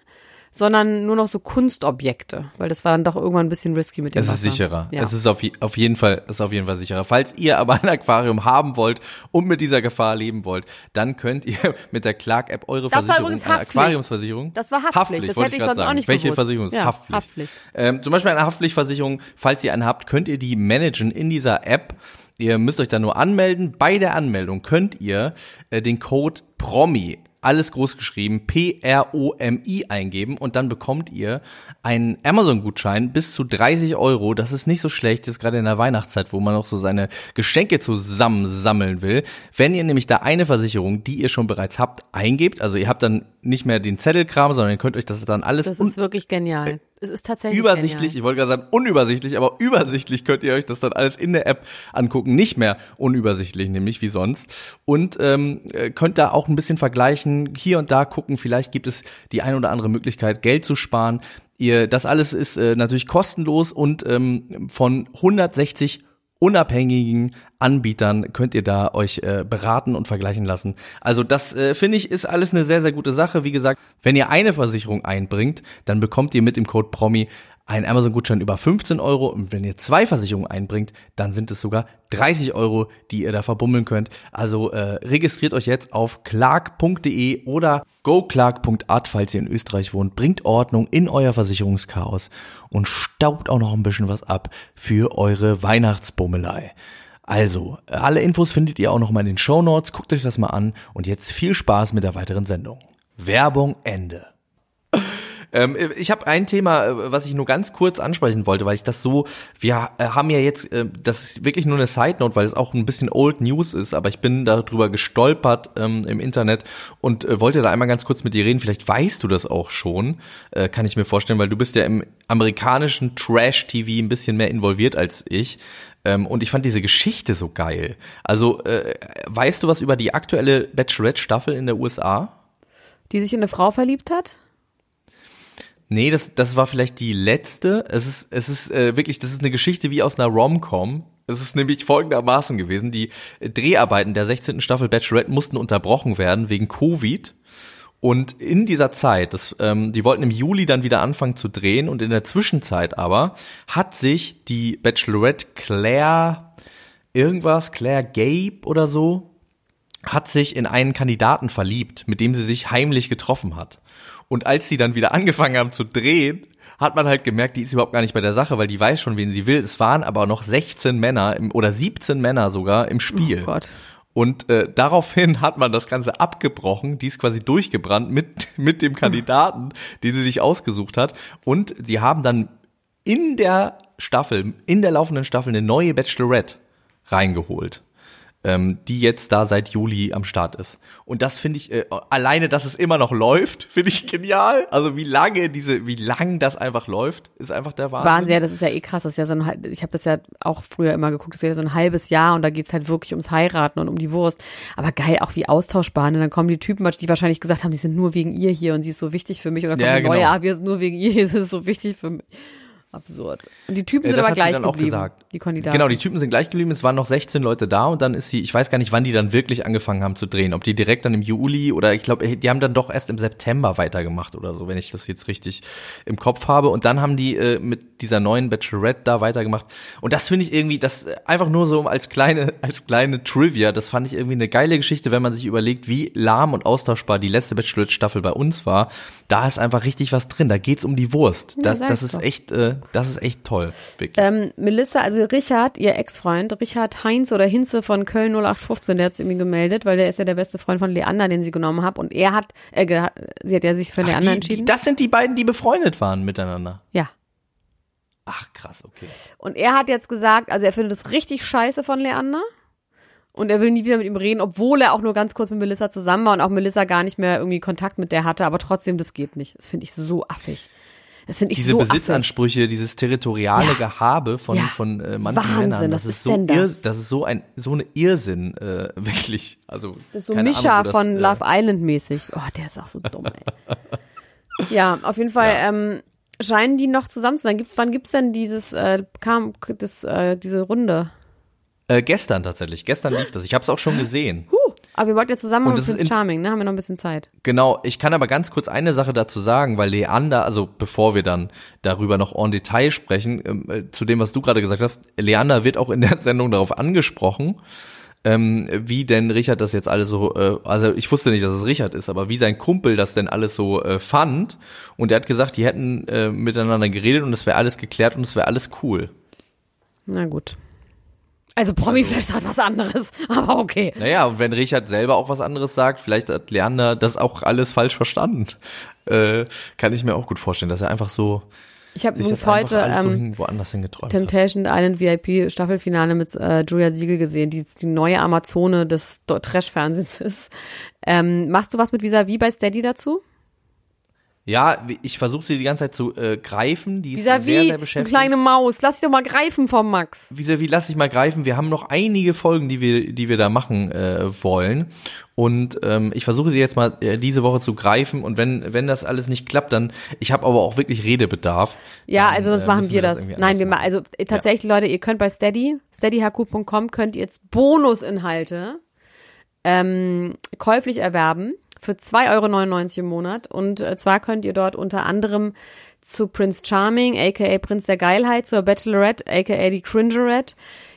sondern nur noch so Kunstobjekte, weil das war dann doch irgendwann ein bisschen risky mit dem
Es
Wasser.
ist sicherer. Ja. Es ist auf, auf jeden Fall, ist auf jeden Fall sicherer. Falls ihr aber ein Aquarium haben wollt und mit dieser Gefahr leben wollt, dann könnt ihr mit der Clark-App eure
das
Versicherung,
war übrigens
Aquariumsversicherung.
Das war Haftpflicht. Haftpflicht
das hätte ich sonst sagen. auch nicht Welche gewusst. Versicherung ist
ja,
Haftpflicht?
Haftpflicht.
Ähm, zum Beispiel eine Haftpflichtversicherung, falls ihr eine habt, könnt ihr die managen in dieser App. Ihr müsst euch da nur anmelden. Bei der Anmeldung könnt ihr äh, den Code PROMI alles groß geschrieben, P-R-O-M-I eingeben und dann bekommt ihr einen Amazon-Gutschein bis zu 30 Euro. Das ist nicht so schlecht, jetzt gerade in der Weihnachtszeit, wo man noch so seine Geschenke zusammensammeln will. Wenn ihr nämlich da eine Versicherung, die ihr schon bereits habt, eingebt, also ihr habt dann nicht mehr den Zettelkram, sondern ihr könnt euch das dann alles.
Das ist wirklich genial. Es ist tatsächlich
übersichtlich.
Genial.
Ich wollte gerade sagen unübersichtlich, aber übersichtlich könnt ihr euch das dann alles in der App angucken. Nicht mehr unübersichtlich, nämlich wie sonst. Und ähm, könnt da auch ein bisschen vergleichen, hier und da gucken. Vielleicht gibt es die ein oder andere Möglichkeit, Geld zu sparen. Ihr, das alles ist äh, natürlich kostenlos und ähm, von 160 unabhängigen Anbietern könnt ihr da euch äh, beraten und vergleichen lassen. Also das äh, finde ich ist alles eine sehr, sehr gute Sache. Wie gesagt, wenn ihr eine Versicherung einbringt, dann bekommt ihr mit dem Code PROMI einen Amazon-Gutschein über 15 Euro und wenn ihr zwei Versicherungen einbringt, dann sind es sogar 30 Euro, die ihr da verbummeln könnt. Also äh, registriert euch jetzt auf clark.de oder goclark.at, falls ihr in Österreich wohnt. Bringt Ordnung in euer Versicherungschaos und staubt auch noch ein bisschen was ab für eure Weihnachtsbummelei. Also, alle Infos findet ihr auch noch mal in den Show Notes. Guckt euch das mal an und jetzt viel Spaß mit der weiteren Sendung. Werbung Ende. Ähm, ich habe ein Thema, äh, was ich nur ganz kurz ansprechen wollte, weil ich das so, wir äh, haben ja jetzt, äh, das ist wirklich nur eine Side Note, weil es auch ein bisschen Old News ist, aber ich bin darüber gestolpert ähm, im Internet und äh, wollte da einmal ganz kurz mit dir reden. Vielleicht weißt du das auch schon, äh, kann ich mir vorstellen, weil du bist ja im amerikanischen Trash-TV ein bisschen mehr involviert als ich. Ähm, und ich fand diese Geschichte so geil. Also, äh, weißt du was über die aktuelle Bachelorette-Staffel in der USA?
Die sich in eine Frau verliebt hat?
Nee, das, das war vielleicht die letzte. Es ist, es ist äh, wirklich, das ist eine Geschichte wie aus einer Rom-Com. Es ist nämlich folgendermaßen gewesen. Die Dreharbeiten der 16. Staffel Bachelorette mussten unterbrochen werden wegen Covid. Und in dieser Zeit, das, ähm, die wollten im Juli dann wieder anfangen zu drehen und in der Zwischenzeit aber hat sich die Bachelorette Claire irgendwas, Claire Gabe oder so, hat sich in einen Kandidaten verliebt, mit dem sie sich heimlich getroffen hat. Und als sie dann wieder angefangen haben zu drehen, hat man halt gemerkt, die ist überhaupt gar nicht bei der Sache, weil die weiß schon, wen sie will. Es waren aber noch 16 Männer im, oder 17 Männer sogar im Spiel.
Oh Gott.
Und äh, daraufhin hat man das Ganze abgebrochen, die ist quasi durchgebrannt mit, mit dem Kandidaten, den sie sich ausgesucht hat. Und sie haben dann in der Staffel, in der laufenden Staffel eine neue Bachelorette reingeholt ähm, die jetzt da seit Juli am Start ist. Und das finde ich, äh, alleine, dass es immer noch läuft, finde ich genial. Also wie lange diese, wie lang das einfach läuft, ist einfach der Wahnsinn.
Wahnsinn, ja, das ist ja eh krass. Das ist ja so ein, ich habe das ja auch früher immer geguckt, das ist ja so ein halbes Jahr und da geht's halt wirklich ums Heiraten und um die Wurst. Aber geil, auch wie austauschbar. Und dann kommen die Typen, die wahrscheinlich gesagt haben, die sind nur wegen ihr hier und sie ist so wichtig für mich. Oder kommen
Ja,
die neue,
genau.
ah, wir sind nur wegen ihr, sie ist so wichtig für mich. Absurd. Und die Typen sind
das
aber gleich geblieben,
gesagt.
die Kandidaten.
Genau, die Typen sind gleich geblieben. Es waren noch 16 Leute da und dann ist sie, ich weiß gar nicht, wann die dann wirklich angefangen haben zu drehen. Ob die direkt dann im Juli oder ich glaube, die haben dann doch erst im September weitergemacht oder so, wenn ich das jetzt richtig im Kopf habe. Und dann haben die äh, mit dieser neuen Bachelorette da weitergemacht. Und das finde ich irgendwie, das äh, einfach nur so als kleine, als kleine Trivia, das fand ich irgendwie eine geile Geschichte, wenn man sich überlegt, wie lahm und austauschbar die letzte Bachelorette-Staffel bei uns war. Da ist einfach richtig was drin. Da geht's um die Wurst. Das,
sag
das ist
doch.
echt, äh, das ist echt toll. Wirklich.
Ähm, Melissa, also Richard, ihr Ex-Freund, Richard Heinz oder Hinze von Köln 0815, der hat sich irgendwie gemeldet, weil der ist ja der beste Freund von Leander, den sie genommen hat. Und er hat, äh, sie hat ja sich für Leander
die,
entschieden.
Die, das sind die beiden, die befreundet waren miteinander.
ja.
Ach, krass, okay.
Und er hat jetzt gesagt, also er findet es richtig scheiße von Leander. Und er will nie wieder mit ihm reden, obwohl er auch nur ganz kurz mit Melissa zusammen war und auch Melissa gar nicht mehr irgendwie Kontakt mit der hatte. Aber trotzdem, das geht nicht. Das finde ich so affig. Das finde ich
Diese
so affig.
Besitzansprüche, dieses territoriale
Ja.
Gehabe von,
Ja.
von äh, manchen
Wahnsinn,
Männern, das ist so
das?
irr, das ist so ein so eine Irrsinn, äh, wirklich. Also
Das ist so Mischa
Ahnung, das,
von
äh,
Love Island mäßig. Oh, der ist auch so dumm, ey. ja, auf jeden Fall
Ja.
ähm, scheinen die noch zusammen zu sein. Gibt's, wann gibt's denn dieses, äh, kam, das, äh, diese Runde?
Äh, gestern tatsächlich, gestern lief das. Ich habe es auch schon gesehen.
Huh. Aber wir wollten ja zusammen
Und ist
Prince Charming, ne? Haben wir noch ein bisschen Zeit.
Genau, ich kann aber ganz kurz eine Sache dazu sagen, weil Leander, also bevor wir dann darüber noch en Detail sprechen, ähm, äh, zu dem, was du gerade gesagt hast, Leander wird auch in der Sendung darauf angesprochen, ähm, wie denn Richard das jetzt alles so, äh, also ich wusste nicht, dass es Richard ist, aber wie sein Kumpel das denn alles so äh, fand. Und er hat gesagt, die hätten äh, miteinander geredet und es wäre alles geklärt und es wäre alles cool.
Na gut. Also Promifest hat was anderes, aber okay.
Naja, und wenn Richard selber auch was anderes sagt, vielleicht hat Leander das auch alles falsch verstanden. Äh, kann ich mir auch gut vorstellen, dass er einfach so
Ich habe übrigens heute
so
ähm,
hat.
Temptation Island VIP Staffelfinale mit äh, Julia Siegel gesehen, die die neue Amazone des Trash-Fernsehens ist. Ähm, machst du was mit Visavi bei Steady dazu?
Ja, ich versuche sie die ganze Zeit zu äh, greifen. Die ist sehr, sehr beschäftigt.
kleine Maus. Lass dich doch mal greifen vom Max.
Vis-à-vis, lass dich mal greifen. Wir haben noch einige Folgen, die wir, die wir da machen äh, wollen. Und ähm, ich versuche sie jetzt mal äh, diese Woche zu greifen. Und wenn, wenn das alles nicht klappt, dann, ich habe aber auch wirklich Redebedarf.
Ja,
dann,
also sonst
äh,
machen wir das.
irgendwie
Nein, wir machen, also äh, tatsächlich, Leute, ihr könnt bei Steady, steadyhq.com könnt ihr jetzt Bonusinhalte ähm, käuflich erwerben für 2,99 Euro im Monat. Und äh, zwar könnt ihr dort unter anderem zu Prince Charming, aka Prinz der Geilheit, zur Bachelorette, aka die Cringerette,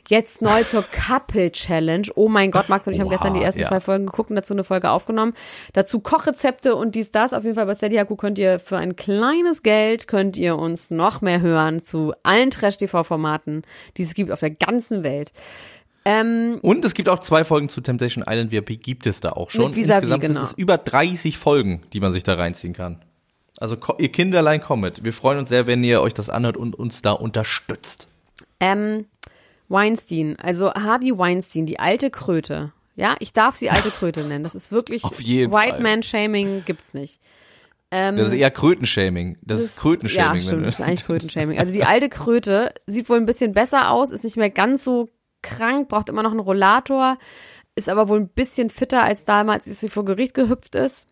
jetzt neu zur Couple Challenge. Oh mein Gott, Max und ich haben
Oha,
gestern die ersten
ja.
zwei Folgen geguckt und dazu eine Folge aufgenommen. Dazu Kochrezepte und dies, das. Auf jeden Fall bei HQ könnt ihr für ein kleines Geld könnt ihr uns noch mehr hören zu allen Trash-TV-Formaten, die es gibt auf der ganzen Welt. Ähm,
Und es gibt auch zwei Folgen zu Temptation Island VIP, gibt es da auch schon.
Mit Vis-a-vis,
Insgesamt
genau.
sind es über 30 Folgen, die man sich da reinziehen kann. Also ihr Kinderlein kommet. Wir freuen uns sehr, wenn ihr euch das anhört und uns da unterstützt.
Ähm, Weinstein, also Harvey Weinstein, die alte Kröte. Ja, ich darf sie alte Kröte nennen. Das ist wirklich
Auf jeden
White
Fall.
Man Shaming gibt's nicht.
Das ist eher Krötenshaming. Das, ist Krötenshaming.
Ja, stimmt, das ist eigentlich Krötenshaming. Also die alte Kröte sieht wohl ein bisschen besser aus, ist nicht mehr ganz so krank, braucht immer noch einen Rollator, ist aber wohl ein bisschen fitter als damals, als sie vor Gericht gehüpft ist.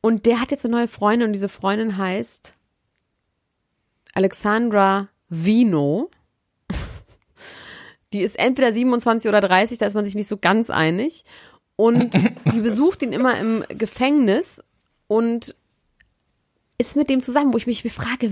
Und der hat jetzt eine neue Freundin und diese Freundin heißt Alexandra Vino. Die ist entweder 27 oder 30, da ist man sich nicht so ganz einig. Und die besucht ihn immer im Gefängnis und ist mit dem zusammen, wo ich mich frage,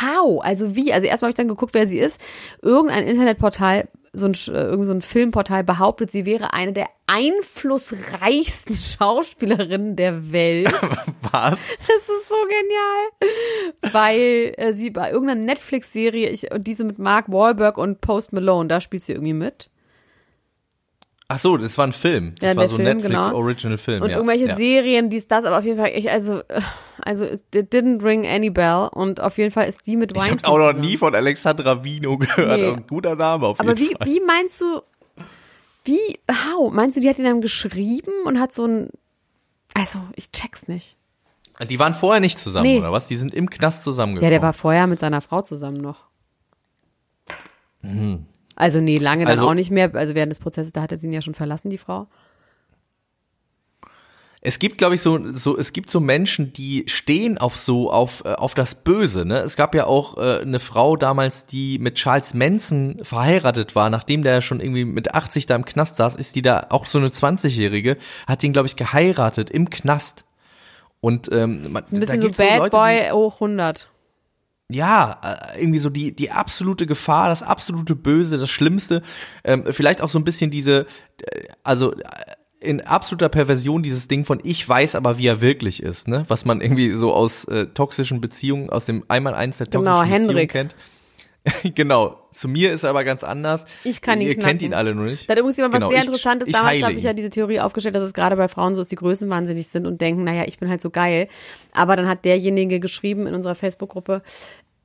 how? Also wie? Also erstmal habe ich dann geguckt, wer sie ist. Irgendein Internetportal, so ein, äh, irgend so ein Filmportal behauptet, sie wäre eine der einflussreichsten Schauspielerinnen der Welt.
Was?
Das ist so genial. Weil äh, sie bei irgendeiner Netflix-Serie, ich, und diese mit Mark Wahlberg und Post Malone, da spielt sie irgendwie mit.
Ach so, das war ein Film. Das
Ja,
war so ein
Film,
Netflix
genau.
Original Film.
Und
ja.
irgendwelche
ja.
Serien, dies, das, aber auf jeden Fall, ich, also, also, it didn't ring any bell und auf jeden Fall ist die mit
Ich
Weinstein
habe auch noch nie von Alexandra Vino gehört.
Nee.
Ein guter Name auf
Aber
jeden
wie,
Fall.
wie meinst du, wie, how? Meinst du, die hat ihn dann geschrieben und hat so ein, also, ich check's nicht.
Die waren vorher nicht zusammen,
Nee.
oder was? Die sind im Knast
Ja,
zusammengekommen.
der war vorher mit seiner Frau zusammen noch. Also, nee, lange dann.
Also-
auch nicht mehr. Also, während des Prozesses, da hat er sie ihn ja schon verlassen, die Frau.
Es gibt, glaube ich, so, so, es gibt so Menschen, die stehen auf so, auf, äh, auf das Böse, ne? Es gab ja auch äh, eine Frau damals, die mit Charles Manson verheiratet war, nachdem der schon irgendwie mit 80 da im Knast saß, ist die da auch so eine 20-Jährige, hat ihn, glaube ich, geheiratet im Knast. Und ähm, man,
Ein
da
bisschen so Bad
Leute,
Boy hoch 100.
Ja, äh, irgendwie so die, die absolute Gefahr, das absolute Böse, das Schlimmste. Ähm, vielleicht auch so ein bisschen diese, äh, also äh, in absoluter Perversion dieses Ding von ich weiß aber, wie er wirklich ist, ne? Was man irgendwie so aus äh, toxischen Beziehungen, aus dem Einmaleins der
Genau,
toxischen
Henrik.
Beziehung kennt. genau. Zu mir ist er aber ganz anders.
Ich kann ihn
Ihr kennt
knacken.
ihn alle nur nicht.
Da hat übrigens jemand was
Genau,
sehr
ich-
Interessantes.
ich
Damals habe ich ja diese Theorie aufgestellt, dass es gerade bei Frauen so ist, die größenwahnsinnig sind und denken, naja, ich bin halt so geil. Aber dann hat derjenige geschrieben in unserer Facebook-Gruppe,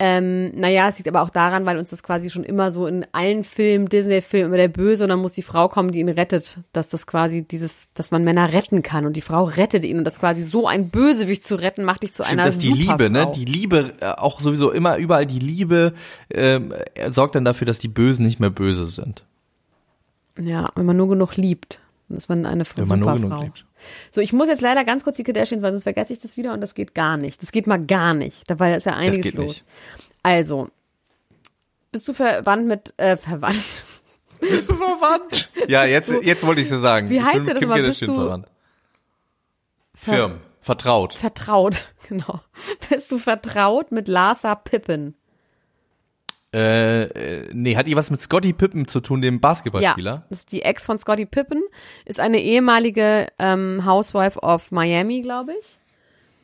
ähm, naja, es liegt aber auch daran, weil uns das quasi schon immer so in allen Filmen, Disney-Filmen, immer der Böse und dann muss die Frau kommen, die ihn rettet. Dass das quasi dieses, dass man Männer retten kann und die Frau rettet ihn und das quasi so ein Bösewicht zu retten, macht dich zu
Stimmt,
einer
das ist die Liebe, ne? Die Liebe, äh, auch sowieso immer überall die Liebe äh, sorgt dann dafür, dass die Bösen nicht mehr böse sind.
Ja, wenn man nur genug liebt, dann ist man eine
Wenn man nur
Superfrau.
genug liebt.
So, ich muss jetzt leider ganz kurz die Kardashians, weil sonst vergesse ich das wieder und das geht gar nicht. Das geht mal gar nicht, da- weil da ist ja einiges
geht
los.
nicht.
Also, bist du verwandt mit, äh, verwandt?
Bist du verwandt? Ja, jetzt,
du-
jetzt wollte ich so sagen.
Wie
ich
heißt
mit
das
Kim
mal? Bist du-
verwandt. Firm, vertraut.
Vertraut, genau. Bist du vertraut mit Larsa Pippen?
Äh, äh, nee, hat die was mit Scotty Pippen zu tun, dem Basketballspieler?
Ja, das ist die Ex von Scottie Pippen, ist eine ehemalige ähm, Housewife of Miami, glaube ich.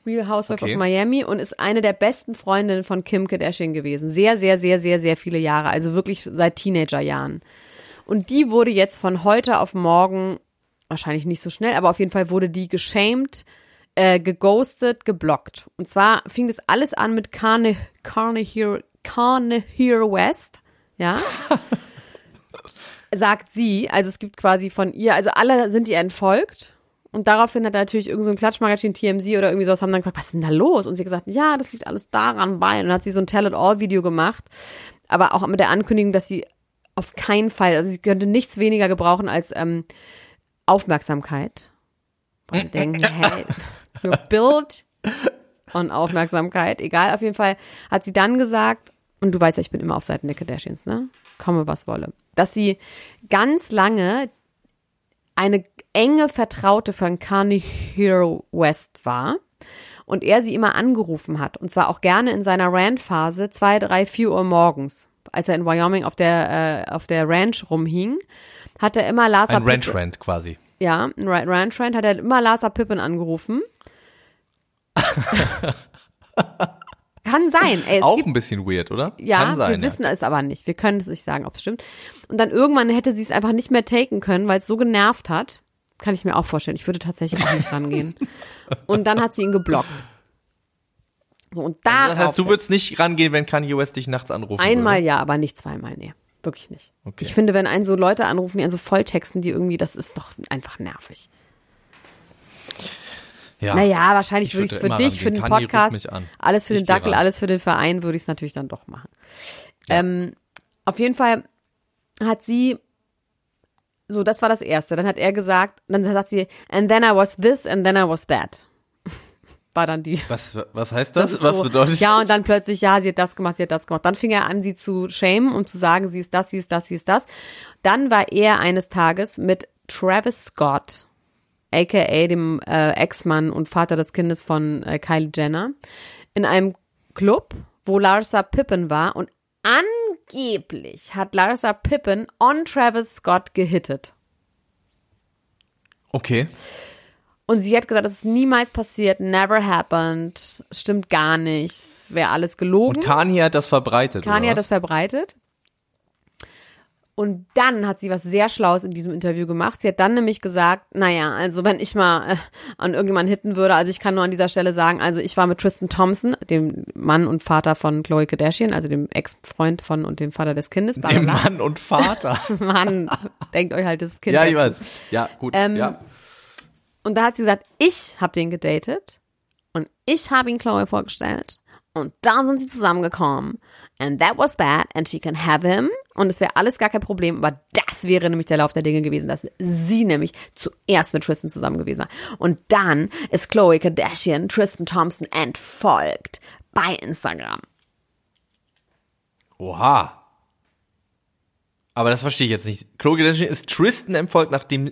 Real Housewife
Okay.
of Miami und ist eine der besten Freundinnen von Kim Kardashian gewesen. Sehr, sehr, sehr, sehr, sehr viele Jahre, also wirklich seit Teenagerjahren. Und die wurde jetzt von heute auf morgen, wahrscheinlich nicht so schnell, aber auf jeden Fall wurde die geshamed, äh, geghostet, geblockt. Und zwar fing das alles an mit Carne, Carne, Here, Carne Here West, ja sagt sie, also es gibt quasi von ihr, also alle sind ihr entfolgt. Und daraufhin hat natürlich irgendein so ein Klatschmagazin TMZ oder irgendwie sowas haben dann gefragt, was ist denn da los? Und sie hat gesagt, ja, das liegt alles daran bei. Und dann hat sie so ein Tell-it-all-Video gemacht, aber auch mit der Ankündigung, dass sie auf keinen Fall, also sie könnte nichts weniger gebrauchen als ähm, Aufmerksamkeit. Wir denken, hey, you're built on Aufmerksamkeit. Egal, auf jeden Fall hat sie dann gesagt, und du weißt ja, ich bin immer auf Seiten der Kardashians, ne? Komme, was wolle. Dass sie ganz lange eine enge Vertraute von Kanye Hero West war und er sie immer angerufen hat. Und zwar auch gerne in seiner Rant-Phase, zwei, drei, vier Uhr morgens, als er in Wyoming auf der, äh, auf der Ranch rumhing, hat er immer Larsa
Ein Ranch
Pippen-
Rant quasi.
ja, ein Ra- Ranch Rant hat er immer Larsa Pippen angerufen. Kann sein. Ey,
Auch
gibt,
ein bisschen weird, oder?
ja,
Kann sein,
wir wissen es aber nicht. Wir können es nicht sagen, ob es stimmt. Und dann irgendwann hätte sie es einfach nicht mehr taken können, weil es so genervt hat. Kann ich mir auch vorstellen. Ich würde tatsächlich auch nicht rangehen. Und dann hat sie ihn geblockt. So, und da.
Also das heißt, du würdest nicht rangehen, wenn Kanye West dich nachts anrufen
Einmal
würde?
ja, aber nicht zweimal, nee. Wirklich nicht.
Okay.
Ich finde, wenn einen so Leute anrufen, die einen so volltexten, die irgendwie, das ist doch einfach nervig.
Ja.
Naja, wahrscheinlich
Ich
würde ich es für dich, für den
ruft
Podcast, alles für
Ich
den Dackel,
ran.
alles für den Verein, würde ich es natürlich dann doch machen. Ähm, auf jeden Fall hat sie, so, das war das Erste. Dann hat er gesagt, dann sagt sie, and then I was this and then I was that. War dann die.
Was, was heißt das?
ist
was
so,
bedeutet
Ja,
das?
und dann plötzlich, ja, sie hat das gemacht, sie hat das gemacht. Dann fing er an, sie zu shamen und zu sagen, sie ist das, sie ist das, sie ist das. Dann war er eines Tages mit Travis Scott, aka dem äh, Ex-Mann und Vater des Kindes von äh, Kylie Jenner, in einem Club, wo Larsa Pippen war und angeblich hat Larsa Pippen on Travis Scott gehittet.
Okay.
Und sie hat gesagt, das ist niemals passiert, never happened, stimmt gar nicht, wäre alles gelogen.
Und Kanye hat das verbreitet.
Kanye hat das verbreitet. Und dann hat sie was sehr Schlaues in diesem Interview gemacht. Sie hat dann nämlich gesagt, naja, also wenn ich mal äh, an irgendjemanden hitten würde, also ich kann nur an dieser Stelle sagen, also ich war mit Tristan Thompson, dem Mann und Vater von Khloe Kardashian, also dem Ex-Freund von und dem Vater des Kindes.
Dem. Mann und Vater.
Mann, denkt euch halt das Kind.
ja, ich weiß. Ja, gut.
Ähm,
ja.
Und da hat sie gesagt, ich habe den gedatet und ich habe ihn Chloe vorgestellt und dann sind sie zusammengekommen. And that was that and she can have him und es wäre alles gar kein Problem, aber das wäre nämlich der Lauf der Dinge gewesen, dass sie nämlich zuerst mit Tristan zusammen gewesen war. Und dann ist Chloe Kardashian Tristan Thompson entfolgt bei Instagram.
Oha. Aber das verstehe ich jetzt nicht. Khloe Kardashian ist Tristan empfolgt, nachdem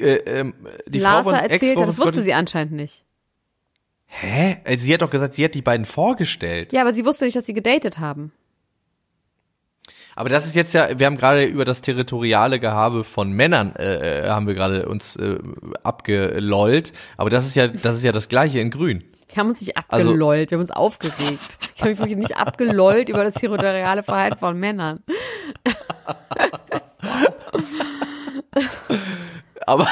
äh, ähm, die Frau
Larsa
von
erzählt hat, das wusste sie anscheinend nicht.
Hä? Also sie hat doch gesagt, sie hat die beiden vorgestellt.
Ja, aber sie wusste nicht, dass sie gedatet haben.
Aber das ist jetzt ja, wir haben gerade über das territoriale Gehabe von Männern äh, äh, haben wir gerade uns äh, abgelollt. Aber das ist ja, das ist ja das Gleiche in Grün.
Wir haben uns nicht
Also-
abgelollt, wir haben uns aufgeregt. Ich habe mich wirklich nicht abgelollt über das territoriale Verhalten von Männern.
Aber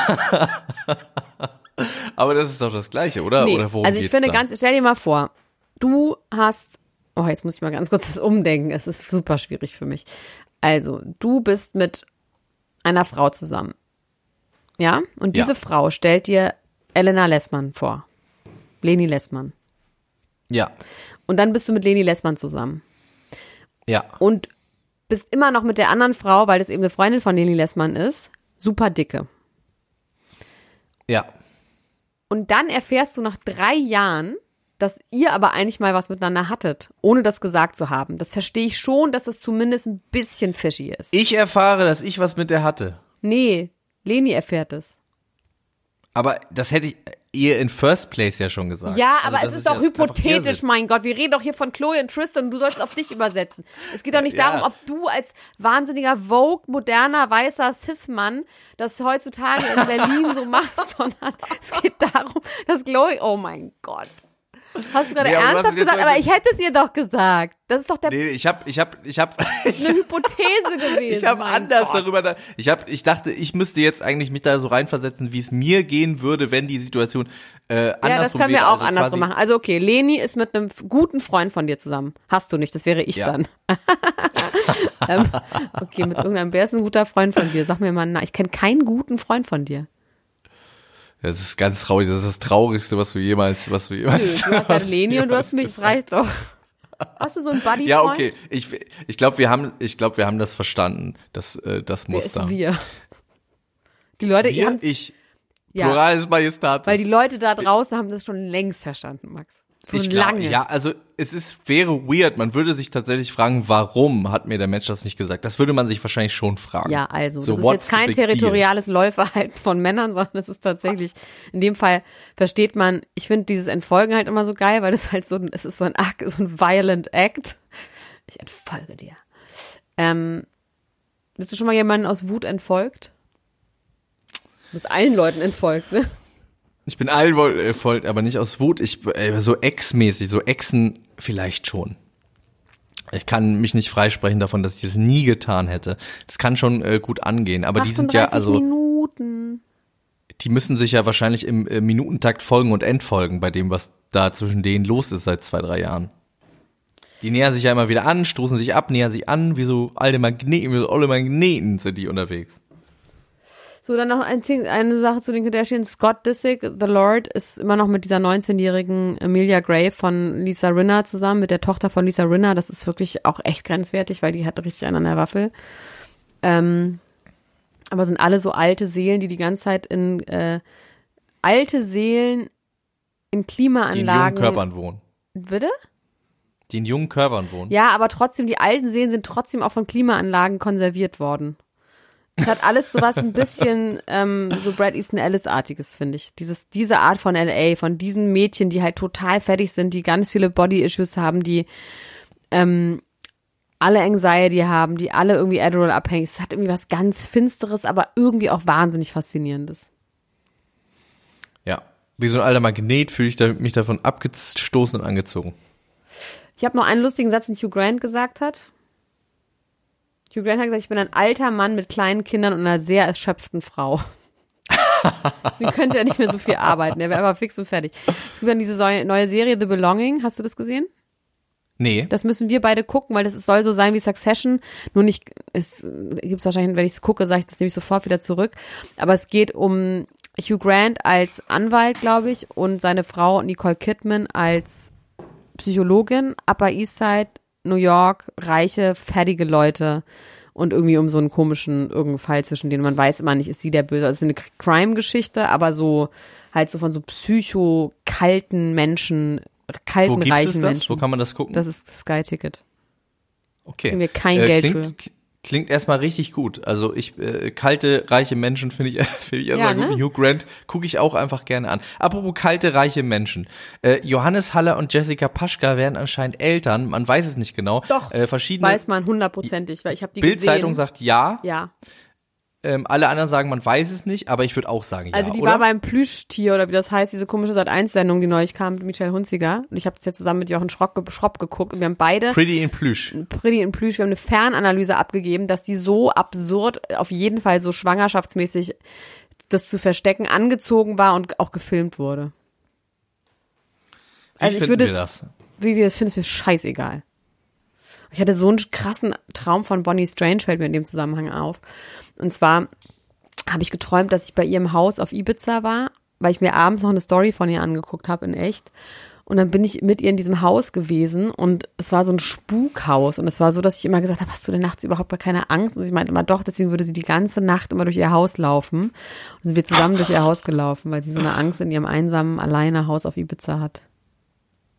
aber das ist doch das Gleiche, oder?
Nee,
oder
also ich finde
da?
ganz, stell dir mal vor, du hast, oh, jetzt muss ich mal ganz kurz das umdenken, es ist super schwierig für mich. Also, du bist mit einer Frau zusammen. Ja? Und diese
Ja.
Frau stellt dir Elena Lessmann vor. Leni Lessmann.
Ja,
Und dann bist du mit Leni Lessmann zusammen.
ja.
und bist immer noch mit der anderen Frau, weil das eben eine Freundin von Leni Lessmann ist, super dicke.
Ja.
Und dann erfährst du nach drei Jahren, dass ihr aber eigentlich mal was miteinander hattet, ohne das gesagt zu haben. Das verstehe ich schon, dass das zumindest ein bisschen fishy ist.
Ich erfahre, dass ich was mit der hatte.
Nee, Leni erfährt es.
Aber das hätte ich ihr in First Place ja schon gesagt.
Ja,
Also
aber
das
es ist,
ja
doch
einfach
hypothetisch, mein Gott. Wir reden doch hier von Chloe und Tristan und du sollst auf dich übersetzen. Es geht doch nicht
Ja.
darum, ob du als wahnsinniger Vogue, moderner, weißer Cis-Mann das heutzutage in Berlin so machst, sondern es geht darum, dass Chloe, oh mein Gott. Hast du gerade
Nee, aber
ernsthaft gesagt? Aber
also-
ich hätte es dir doch gesagt. Das ist doch der,
Nee, ich hab, ich hab, ich hab, ich
eine Hypothese gewesen.
Ich habe anders
Gott.
darüber. Da, ich habe, ich dachte, ich müsste jetzt eigentlich mich da so reinversetzen, wie es mir gehen würde, wenn die Situation äh, andersrum
Ja, das können wir
wäre.
auch
Also
andersrum machen. Also okay, Leni ist mit einem guten Freund von dir zusammen. Hast du nicht, das wäre ich
Ja.
dann. ähm, okay, mit irgendeinem, wer ist ein guter Freund von dir? Sag mir mal, na, ich kenne keinen guten Freund von dir.
Das ist ganz traurig. Das ist das Traurigste, was du jemals, was du jemals.
Du hast
du
Leni und du hast mich, das reicht doch. Hast du so einen Buddy-Freund?
Ja, okay. Ich, ich glaube, wir haben, ich glaube, wir haben das verstanden, das, äh, das
Wer ist
Muster.
wir? Die Leute,
Wir, ich.
ja,
Plural ist Majestatis.
weil die Leute da draußen haben das schon längst verstanden, Max.
Ich glaub,
lange.
Ja, also es ist wäre weird. Man würde sich tatsächlich fragen, warum hat mir der Mensch das nicht gesagt? Das würde man sich wahrscheinlich schon fragen.
Ja, also,
So,
das ist jetzt kein
big deal?
territoriales Läuferhalten von Männern, sondern es ist tatsächlich, in dem Fall versteht man, ich finde dieses Entfolgen halt immer so geil, weil das halt so ein, es ist so ein Akt, so ein violent act. Ich entfolge dir. Ähm, bist du schon mal jemanden aus Wut entfolgt? Du bist allen Leuten entfolgt, ne?
Ich bin allen wohl äh, folgt, aber nicht aus Wut. Ich äh, so ex-mäßig, so Exen vielleicht schon. Ich kann mich nicht freisprechen davon, dass ich das nie getan hätte. Das kann schon äh, gut angehen, aber die sind ja
38
also
Minuten.
die müssen sich ja wahrscheinlich im äh, Minutentakt folgen und entfolgen bei dem, was da zwischen denen los ist seit zwei, drei Jahren. Die nähern sich ja immer wieder an, stoßen sich ab, nähern sich an, wie so alte Magneten, wie so alte Magneten sind die unterwegs.
So, dann noch ein, eine Sache zu den Kardashians. Scott Disick, The Lord, ist immer noch mit dieser 19-jährigen Amelia Gray von Lisa Rinna zusammen, mit der Tochter von Lisa Rinna. Das ist wirklich auch echt grenzwertig, weil die hat richtig einen an der Waffel. Ähm, aber sind alle so alte Seelen, die die ganze Zeit in äh, alte Seelen in Klimaanlagen. Die in jungen
Körpern wohnen.
Bitte?
Die in jungen Körpern wohnen.
Ja, aber trotzdem, die alten Seelen sind trotzdem auch von Klimaanlagen konserviert worden. Es hat alles sowas ein bisschen ähm, so Brad Easton Ellis-artiges, finde ich. Dieses, diese Art von LA, von diesen Mädchen, die halt total fertig sind, die ganz viele Body-Issues haben, die ähm, alle Anxiety haben, die alle irgendwie Adderall abhängig. Es hat irgendwie was ganz Finsteres, aber irgendwie auch wahnsinnig Faszinierendes.
Ja, wie so ein alter Magnet fühle ich da, mich davon abgestoßen und angezogen.
Ich habe noch einen lustigen Satz, den Hugh Grant gesagt hat. Hugh Grant hat gesagt, ich bin ein alter Mann mit kleinen Kindern und einer sehr erschöpften Frau. Sie könnte ja nicht mehr so viel arbeiten. Er wäre aber fix und fertig. Es gibt dann diese neue Serie The Belonging. Hast du das gesehen?
Nee.
Das müssen wir beide gucken, weil das soll so sein wie Succession. Nur nicht, es gibt wahrscheinlich, wenn ich es gucke, sage ich das nämlich sofort wieder zurück. Aber es geht um Hugh Grant als Anwalt, glaube ich, und seine Frau Nicole Kidman als Psychologin, Upper East Side New York, reiche, fertige Leute und irgendwie um so einen komischen irgendeinen Fall zwischen denen man weiß immer nicht, ist sie der Böse. Also es ist eine Crime-Geschichte, aber so halt so von so psycho-kalten Menschen, kalten,
Wo
reichen
das?
Menschen.
Wo kann man das gucken?
Das ist das Sky-Ticket.
Okay.
Kriegen wir kein
äh,
Geld
klingt,
für.
Klingt erstmal richtig gut. Also ich äh, kalte reiche Menschen finde ich finde ich erstmal
Ja,
gut.
ne?
Hugh Grant gucke ich auch einfach gerne an. Apropos kalte reiche Menschen. Äh, Johannes Haller und Jessica Paschka werden anscheinend Eltern. Man weiß es nicht genau.
Doch,
Äh, verschiedene
Weiß man hundertprozentig, weil ich habe die
Bildzeitung
gesehen.
sagt ja.
ja.
Ähm, alle anderen sagen, man weiß es nicht. Aber ich würde auch sagen ja.
Also die
oder?
war beim Plüschtier oder wie das heißt, diese komische Sat1-Sendung, die neulich kam mit Michael Hunziger. Und ich habe das jetzt zusammen mit Jochen Schrock, ge- Schropp geguckt und wir haben beide
Pretty in Plüsch.
Pretty in Plüsch, wir haben eine Fernanalyse abgegeben, dass die so absurd, auf jeden Fall so schwangerschaftsmäßig das zu verstecken, angezogen war und auch gefilmt wurde.
Wie
Also ich
finden
würde-
wir das?
Wie wir das finden, ist mir scheißegal. Ich hatte so einen krassen Traum von Bonnie Strange, fällt mir in dem Zusammenhang auf. Und zwar habe ich geträumt, dass ich bei ihrem Haus auf Ibiza war, weil ich mir abends noch eine Story von ihr angeguckt habe in echt. Und dann bin ich mit ihr in diesem Haus gewesen und es war so ein Spukhaus. Und es war so, dass ich immer gesagt habe, hast du denn nachts überhaupt gar keine Angst? Und sie meinte immer doch, deswegen würde sie die ganze Nacht immer durch ihr Haus laufen. Und sind wir zusammen durch ihr Haus gelaufen, weil sie so eine Angst in ihrem einsamen, alleine Haus auf Ibiza hat.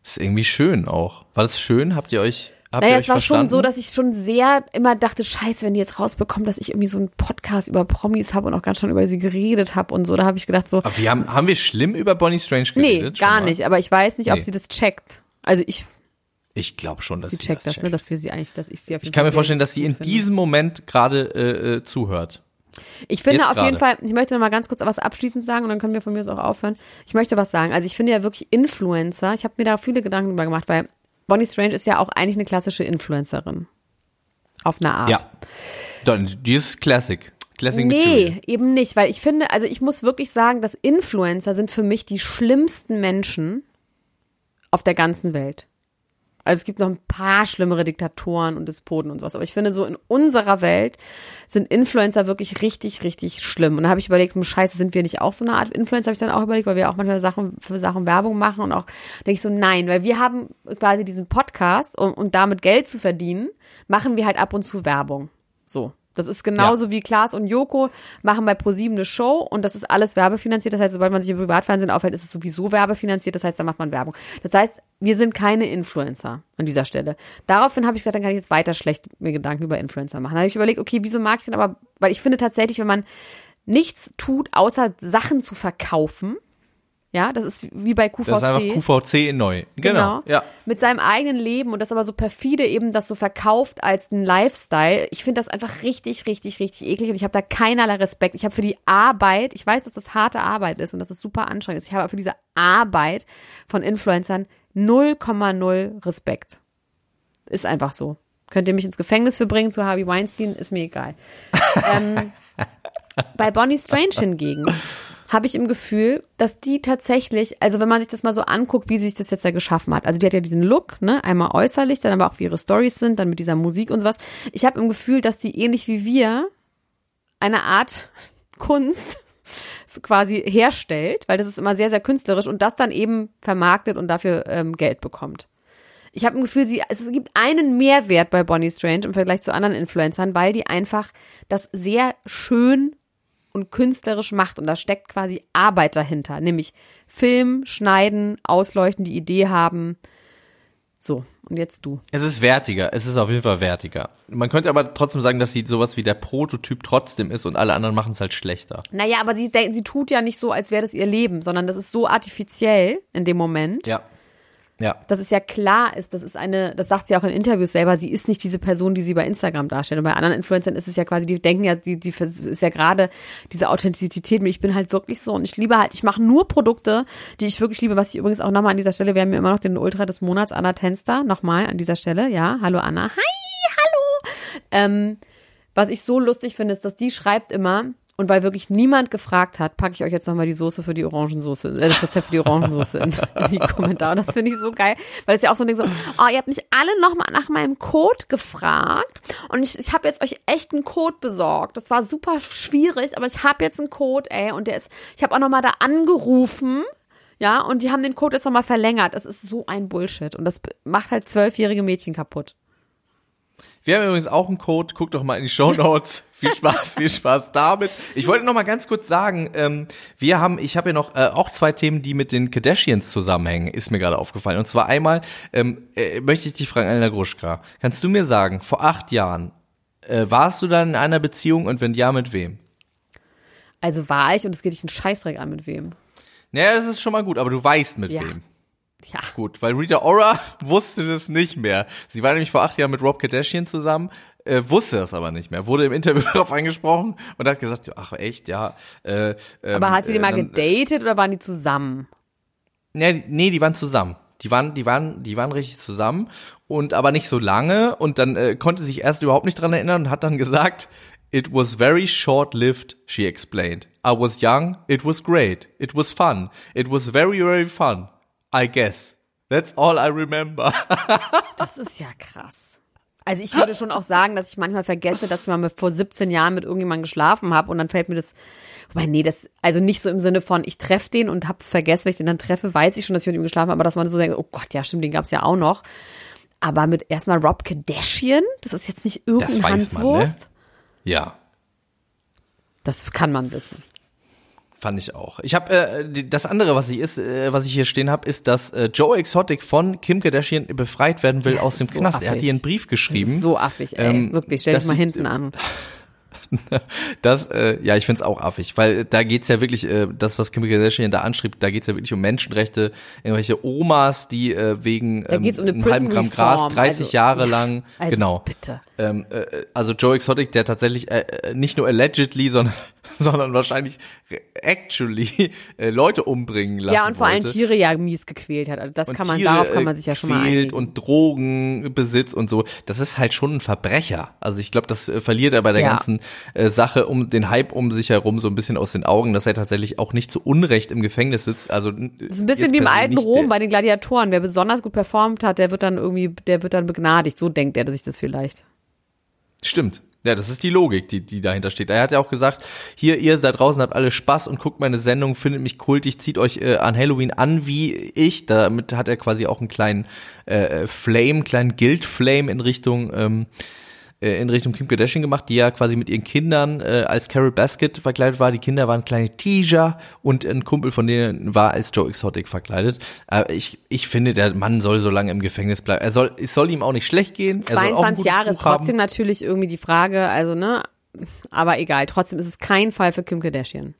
Ist irgendwie schön auch. War das schön? Habt ihr euch habt
Naja, es war
verstanden?
schon so, dass ich schon sehr immer dachte, scheiße, wenn die jetzt rausbekommen, dass ich irgendwie so einen Podcast über Promis habe und auch ganz schon über sie geredet habe und so, da habe ich gedacht so,
Aber wir haben, haben wir schlimm über Bonnie Strange
nee,
geredet? schon
gar nicht, aber ich weiß nicht, ob
Nee.
sie das checkt. Also ich,
Ich glaube schon, dass
sie
sie
checkt das,
checkt.
ne, dass wir sie eigentlich, dass ich sie auf jeden
Ich kann
Fall
mir vorstellen, dass sie in
finde.
diesem Moment gerade äh, äh, zuhört.
Ich finde
Jetzt
auf jeden
gerade.
Fall, ich möchte noch mal ganz kurz was abschließend sagen und dann können wir von mir aus auch aufhören. Ich möchte was sagen. Also ich finde ja wirklich Influencer, ich habe mir da viele Gedanken drüber gemacht, weil Bonnie Strange ist ja auch eigentlich eine klassische Influencerin. Auf eine Art.
Ja. Dann, die ist Classic. Classic.
Nee, eben nicht, weil ich finde, also ich muss wirklich sagen, dass Influencer sind für mich die schlimmsten Menschen auf der ganzen Welt. Also es gibt noch ein paar schlimmere Diktatoren und Despoten und sowas, aber ich finde so in unserer Welt sind Influencer wirklich richtig, richtig schlimm. Und da habe ich überlegt, hm, scheiße, sind wir nicht auch so eine Art Influencer, habe ich dann auch überlegt, weil wir auch manchmal Sachen für Sachen Werbung machen und auch denke ich so, nein, weil wir haben quasi diesen Podcast und, und damit Geld zu verdienen, machen wir halt ab und zu Werbung. So. Das ist genauso wie Klaas und Joko machen bei ProSieben eine Show und das ist alles werbefinanziert. Das heißt, sobald man sich im Privatfernsehen aufhält, ist es sowieso werbefinanziert. Das heißt, da macht man Werbung. Das heißt, wir sind keine Influencer an dieser Stelle. Daraufhin habe ich gesagt, dann kann ich jetzt weiter schlecht mir Gedanken über Influencer machen. Dann habe ich überlegt, okay, wieso mag ich denn aber, weil ich finde tatsächlich, wenn man nichts tut, außer Sachen zu verkaufen, ja, das ist wie bei QVC.
Das ist einfach QVC neu. Genau. Ja.
Mit seinem eigenen Leben und das aber so perfide eben das so verkauft als ein Lifestyle. Ich finde das einfach richtig, richtig, richtig eklig und ich habe da keinerlei Respekt. Ich habe für die Arbeit, ich weiß, dass das harte Arbeit ist und dass es super anstrengend ist. Ich habe aber für diese Arbeit von Influencern 0,0 Respekt. Ist einfach so. Könnt ihr mich ins Gefängnis für bringen zu Harvey Weinstein, ist mir egal. ähm, bei Bonnie Strange hingegen habe ich im Gefühl, dass die tatsächlich, also wenn man sich das mal so anguckt, wie sie sich das jetzt ja geschaffen hat. Also die hat ja diesen Look, ne, einmal äußerlich, dann aber auch wie ihre Stories sind, dann mit dieser Musik und sowas. Ich habe im Gefühl, dass die ähnlich wie wir eine Art Kunst quasi herstellt, weil das ist immer sehr, sehr künstlerisch und das dann eben vermarktet und dafür ähm, Geld bekommt. Ich habe ein Gefühl, sie, es gibt einen Mehrwert bei Bonnie Strange im Vergleich zu anderen Influencern, weil die einfach das sehr schön und künstlerisch macht und da steckt quasi Arbeit dahinter, nämlich Film, Schneiden, Ausleuchten, die Idee haben. So, und jetzt du.
Es ist wertiger, es ist auf jeden Fall wertiger. Man könnte aber trotzdem sagen, dass sie sowas wie der Prototyp trotzdem ist und alle anderen machen es halt schlechter.
Naja, aber sie, sie tut ja nicht so, als wäre das ihr Leben, sondern das ist so artifiziell in dem Moment.
Ja. Ja.
Dass es ja klar ist, das ist eine, das sagt sie auch in Interviews selber, sie ist nicht diese Person, die sie bei Instagram darstellt. Und bei anderen Influencern ist es ja quasi, die denken ja, die, die ist ja gerade diese Authentizität, ich bin halt wirklich so und ich liebe halt, ich mache nur Produkte, die ich wirklich liebe, was ich übrigens auch nochmal an dieser Stelle, wir haben ja immer noch den Ultra des Monats, Anna Tenster, nochmal an dieser Stelle, ja, hallo Anna, hi, hallo. Ähm, was ich so lustig finde, ist, dass die schreibt immer, und weil wirklich niemand gefragt hat, packe ich euch jetzt nochmal die Soße für die Orangensoße, äh, das Rezept für die Orangensoße in, in die Kommentare. Das finde ich so geil, weil es ja auch so ein Ding so, oh, ihr habt mich alle nochmal nach meinem Code gefragt und ich, ich habe jetzt euch echt einen Code besorgt. Das war super schwierig, aber ich habe jetzt einen Code, ey, und der ist, ich habe auch nochmal da angerufen, ja, und die haben den Code jetzt nochmal verlängert. Das ist so ein Bullshit und das macht halt zwölfjährige Mädchen kaputt.
Wir haben übrigens auch einen Code, guckt doch mal in die Show Notes. viel Spaß, viel Spaß damit. Ich wollte noch mal ganz kurz sagen, ähm, wir haben, ich habe ja noch äh, auch zwei Themen, die mit den Kardashians zusammenhängen, ist mir gerade aufgefallen. Und zwar einmal ähm, äh, möchte ich dich fragen, Elena Gruschka, kannst du mir sagen, vor acht Jahren äh, warst du dann in einer Beziehung und wenn ja, mit wem?
Also war ich und es geht dich einen Scheißdreck an, mit wem?
Naja, das ist schon mal gut, aber du weißt mit
Ja.
wem.
Ja.
Gut, weil Rita Ora wusste das nicht mehr. Sie war nämlich vor acht Jahren mit Rob Kardashian zusammen, äh, wusste das aber nicht mehr. Wurde im Interview darauf angesprochen und hat gesagt, ach echt, ja. Äh, ähm,
Aber hat sie die mal
dann-
gedatet oder waren die zusammen?
Nee, nee, die waren zusammen. Die waren, die waren, die waren richtig zusammen und aber nicht so lange und dann äh, konnte sich erst überhaupt nicht dran erinnern und hat dann gesagt, It was very short-lived, she explained. I was young, it was great, it was fun, it was very, very fun. I guess. That's all I remember.
Das ist ja krass. Also ich würde schon auch sagen, dass ich manchmal vergesse, dass ich mal vor 17 Jahren mit irgendjemandem geschlafen habe und dann fällt mir das, wobei nee, das, also nicht so im Sinne von, ich treffe den und habe vergessen, wenn ich den dann treffe, weiß ich schon, dass ich mit ihm geschlafen habe, aber dass man so denkt, oh Gott, ja stimmt, den gab's ja auch noch. Aber mit erstmal Rob Kardashian, das ist jetzt nicht irgendein
weiß man, ne?
Hanswurst.
ja.
Das kann man wissen.
Fand ich auch. Ich habe äh, das andere, was ich ist, äh, was ich hier stehen habe, ist, dass äh, Joe Exotic von Kim Kardashian befreit werden will
Ja,
aus dem
so
Knast. Er hat
affig.
ihr einen Brief geschrieben.
So affig, ey.
Ähm,
Wirklich, stell dich mal hinten an.
Das, äh, ja, ich find's auch affig, weil da geht's ja wirklich, äh, das, was Kim Kardashian da anschrieb, da geht's ja wirklich um Menschenrechte, irgendwelche Omas, die äh, wegen
Da geht's um eine
einem halben Gramm Gras
Reform,
30
also,
Jahre
ja,
lang,
Also
genau.
bitte.
Ähm, äh, also Joe Exotic, der tatsächlich äh, äh, nicht nur allegedly, sondern, sondern wahrscheinlich actually äh, Leute umbringen lassen
Ja, und vor allem
wollte.
Tiere ja mies gequält hat. Also das
Und
kann man,
Tiere,
darauf kann
äh,
man sich ja schon mal einigen.
und Drogenbesitz und so. Das ist halt schon ein Verbrecher. Also ich glaube, das äh, verliert er bei der
Ja.
ganzen Sache um den Hype um sich herum so ein bisschen aus den Augen, dass er tatsächlich auch nicht zu Unrecht im Gefängnis sitzt. Also
Das ist ein bisschen wie im alten Rom bei den Gladiatoren. Wer besonders gut performt hat, der wird dann irgendwie, der wird dann begnadigt. So denkt er sich das vielleicht.
Stimmt. Ja, das ist die Logik, die, die dahinter steht. Er hat ja auch gesagt, hier, ihr da draußen habt alle Spaß und guckt meine Sendung, findet mich kultig, zieht euch äh, an Halloween an wie ich. Damit hat er quasi auch einen kleinen äh, Flame, kleinen Guild-Flame in Richtung ähm, äh, in Richtung Kim Kardashian gemacht, die ja quasi mit ihren Kindern äh, als Carol Basket verkleidet war. Die Kinder waren kleine Teaser und ein Kumpel von denen war als Joe Exotic verkleidet. Äh, ich, ich finde, der Mann soll so lange im Gefängnis bleiben. Er soll, es soll ihm auch nicht schlecht gehen. Er soll auch ein
22
gutes
Jahre ist
Buch haben.
trotzdem natürlich irgendwie die Frage, also ne, aber egal. Trotzdem ist es kein Fall für Kim Kardashian.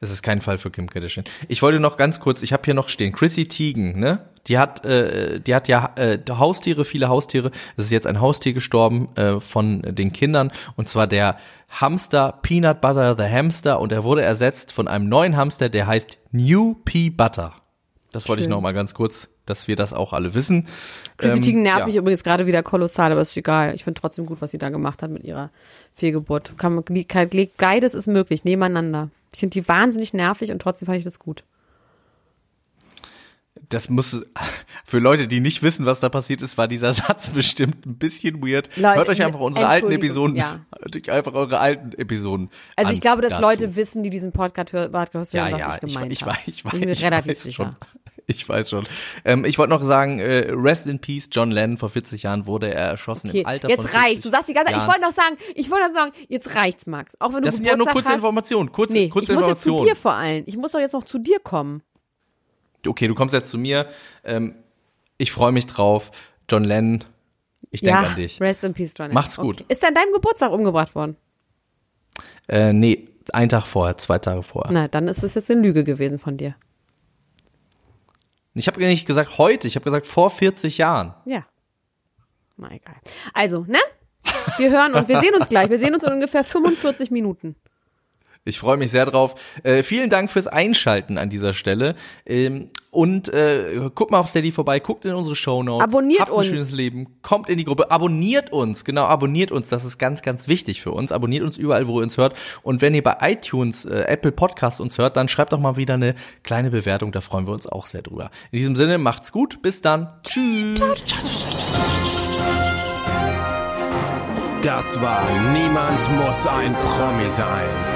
Es ist kein Fall für Kim Kardashian. Ich wollte noch ganz kurz, ich habe hier noch stehen, Chrissy Teigen, ne? Die hat, äh, die hat ja äh, Haustiere, viele Haustiere. Es ist jetzt ein Haustier gestorben äh, von den Kindern und zwar der Hamster Peanut Butter the Hamster und er wurde ersetzt von einem neuen Hamster, der heißt New Pea Butter. Das wollte ich
Schön.
noch mal ganz kurz, dass wir das auch alle wissen.
Chrissy
Ähm,
Teigen nervt
ja.
mich übrigens gerade wieder kolossal, aber ist egal. Ich finde trotzdem gut, was sie da gemacht hat mit ihrer Fehlgeburt. Kann kann, beides ist möglich, nebeneinander. Ich finde die wahnsinnig nervig und trotzdem fand ich das gut.
Das muss, für Leute, die nicht wissen, was da passiert ist, war dieser Satz bestimmt ein bisschen weird.
Leute,
Hört euch einfach unsere alten Episoden,
ja.
hört euch einfach eure alten Episoden
Also ich glaube, dass
dazu.
Leute wissen, die diesen Podcast hören, Podcast
ja,
hören was
ja,
ich gemeint
ich, ich,
habe.
weiß, ich weiß,
bin mir
ich
relativ sicher.
schon. Ich weiß schon. Ähm, ich wollte noch sagen, äh, Rest in Peace, John Lennon, vor 40 Jahren wurde er erschossen
Okay,
im Alter
jetzt
von 40
reicht's. Du sagst die ganze Zeit, ich wollte noch sagen, ich wollte noch sagen, jetzt reicht's, Max. Auch wenn du
Das sind ja nur kurze
hast.
Informationen, kurze,
Nee,
kurze
ich muss jetzt zu dir vor allem. Ich muss doch jetzt noch zu dir kommen.
okay, du kommst jetzt zu mir. Ähm, ich freue mich drauf. John Lennon, ich denke
ja,
an dich.
Rest in Peace, John.
Macht's gut.
Ist er an deinem Geburtstag umgebracht worden?
Äh, nee, einen Tag vorher, zwei Tage vorher.
Na, dann ist es jetzt eine Lüge gewesen von dir.
Ich habe nicht gesagt heute, ich habe gesagt vor 40 Jahren.
Ja. Na egal. Also, ne? Wir hören uns, wir sehen uns gleich. Wir sehen uns in ungefähr 45 Minuten.
Ich freue mich sehr drauf. Äh, vielen Dank fürs Einschalten an dieser Stelle. Ähm, und äh, guckt mal auf Steady vorbei, guckt in unsere Shownotes.
Abonniert
Habt ein
uns.
schönes Leben. Kommt in die Gruppe. Abonniert uns. Genau, abonniert uns. Das ist ganz, ganz wichtig für uns. Abonniert uns überall, wo ihr uns hört. Und wenn ihr bei iTunes, äh, Apple Podcast uns hört, dann schreibt doch mal wieder eine kleine Bewertung. Da freuen wir uns auch sehr drüber. In diesem Sinne, macht's gut. Bis dann. Tschüss.
Das war Niemand muss ein Promi sein.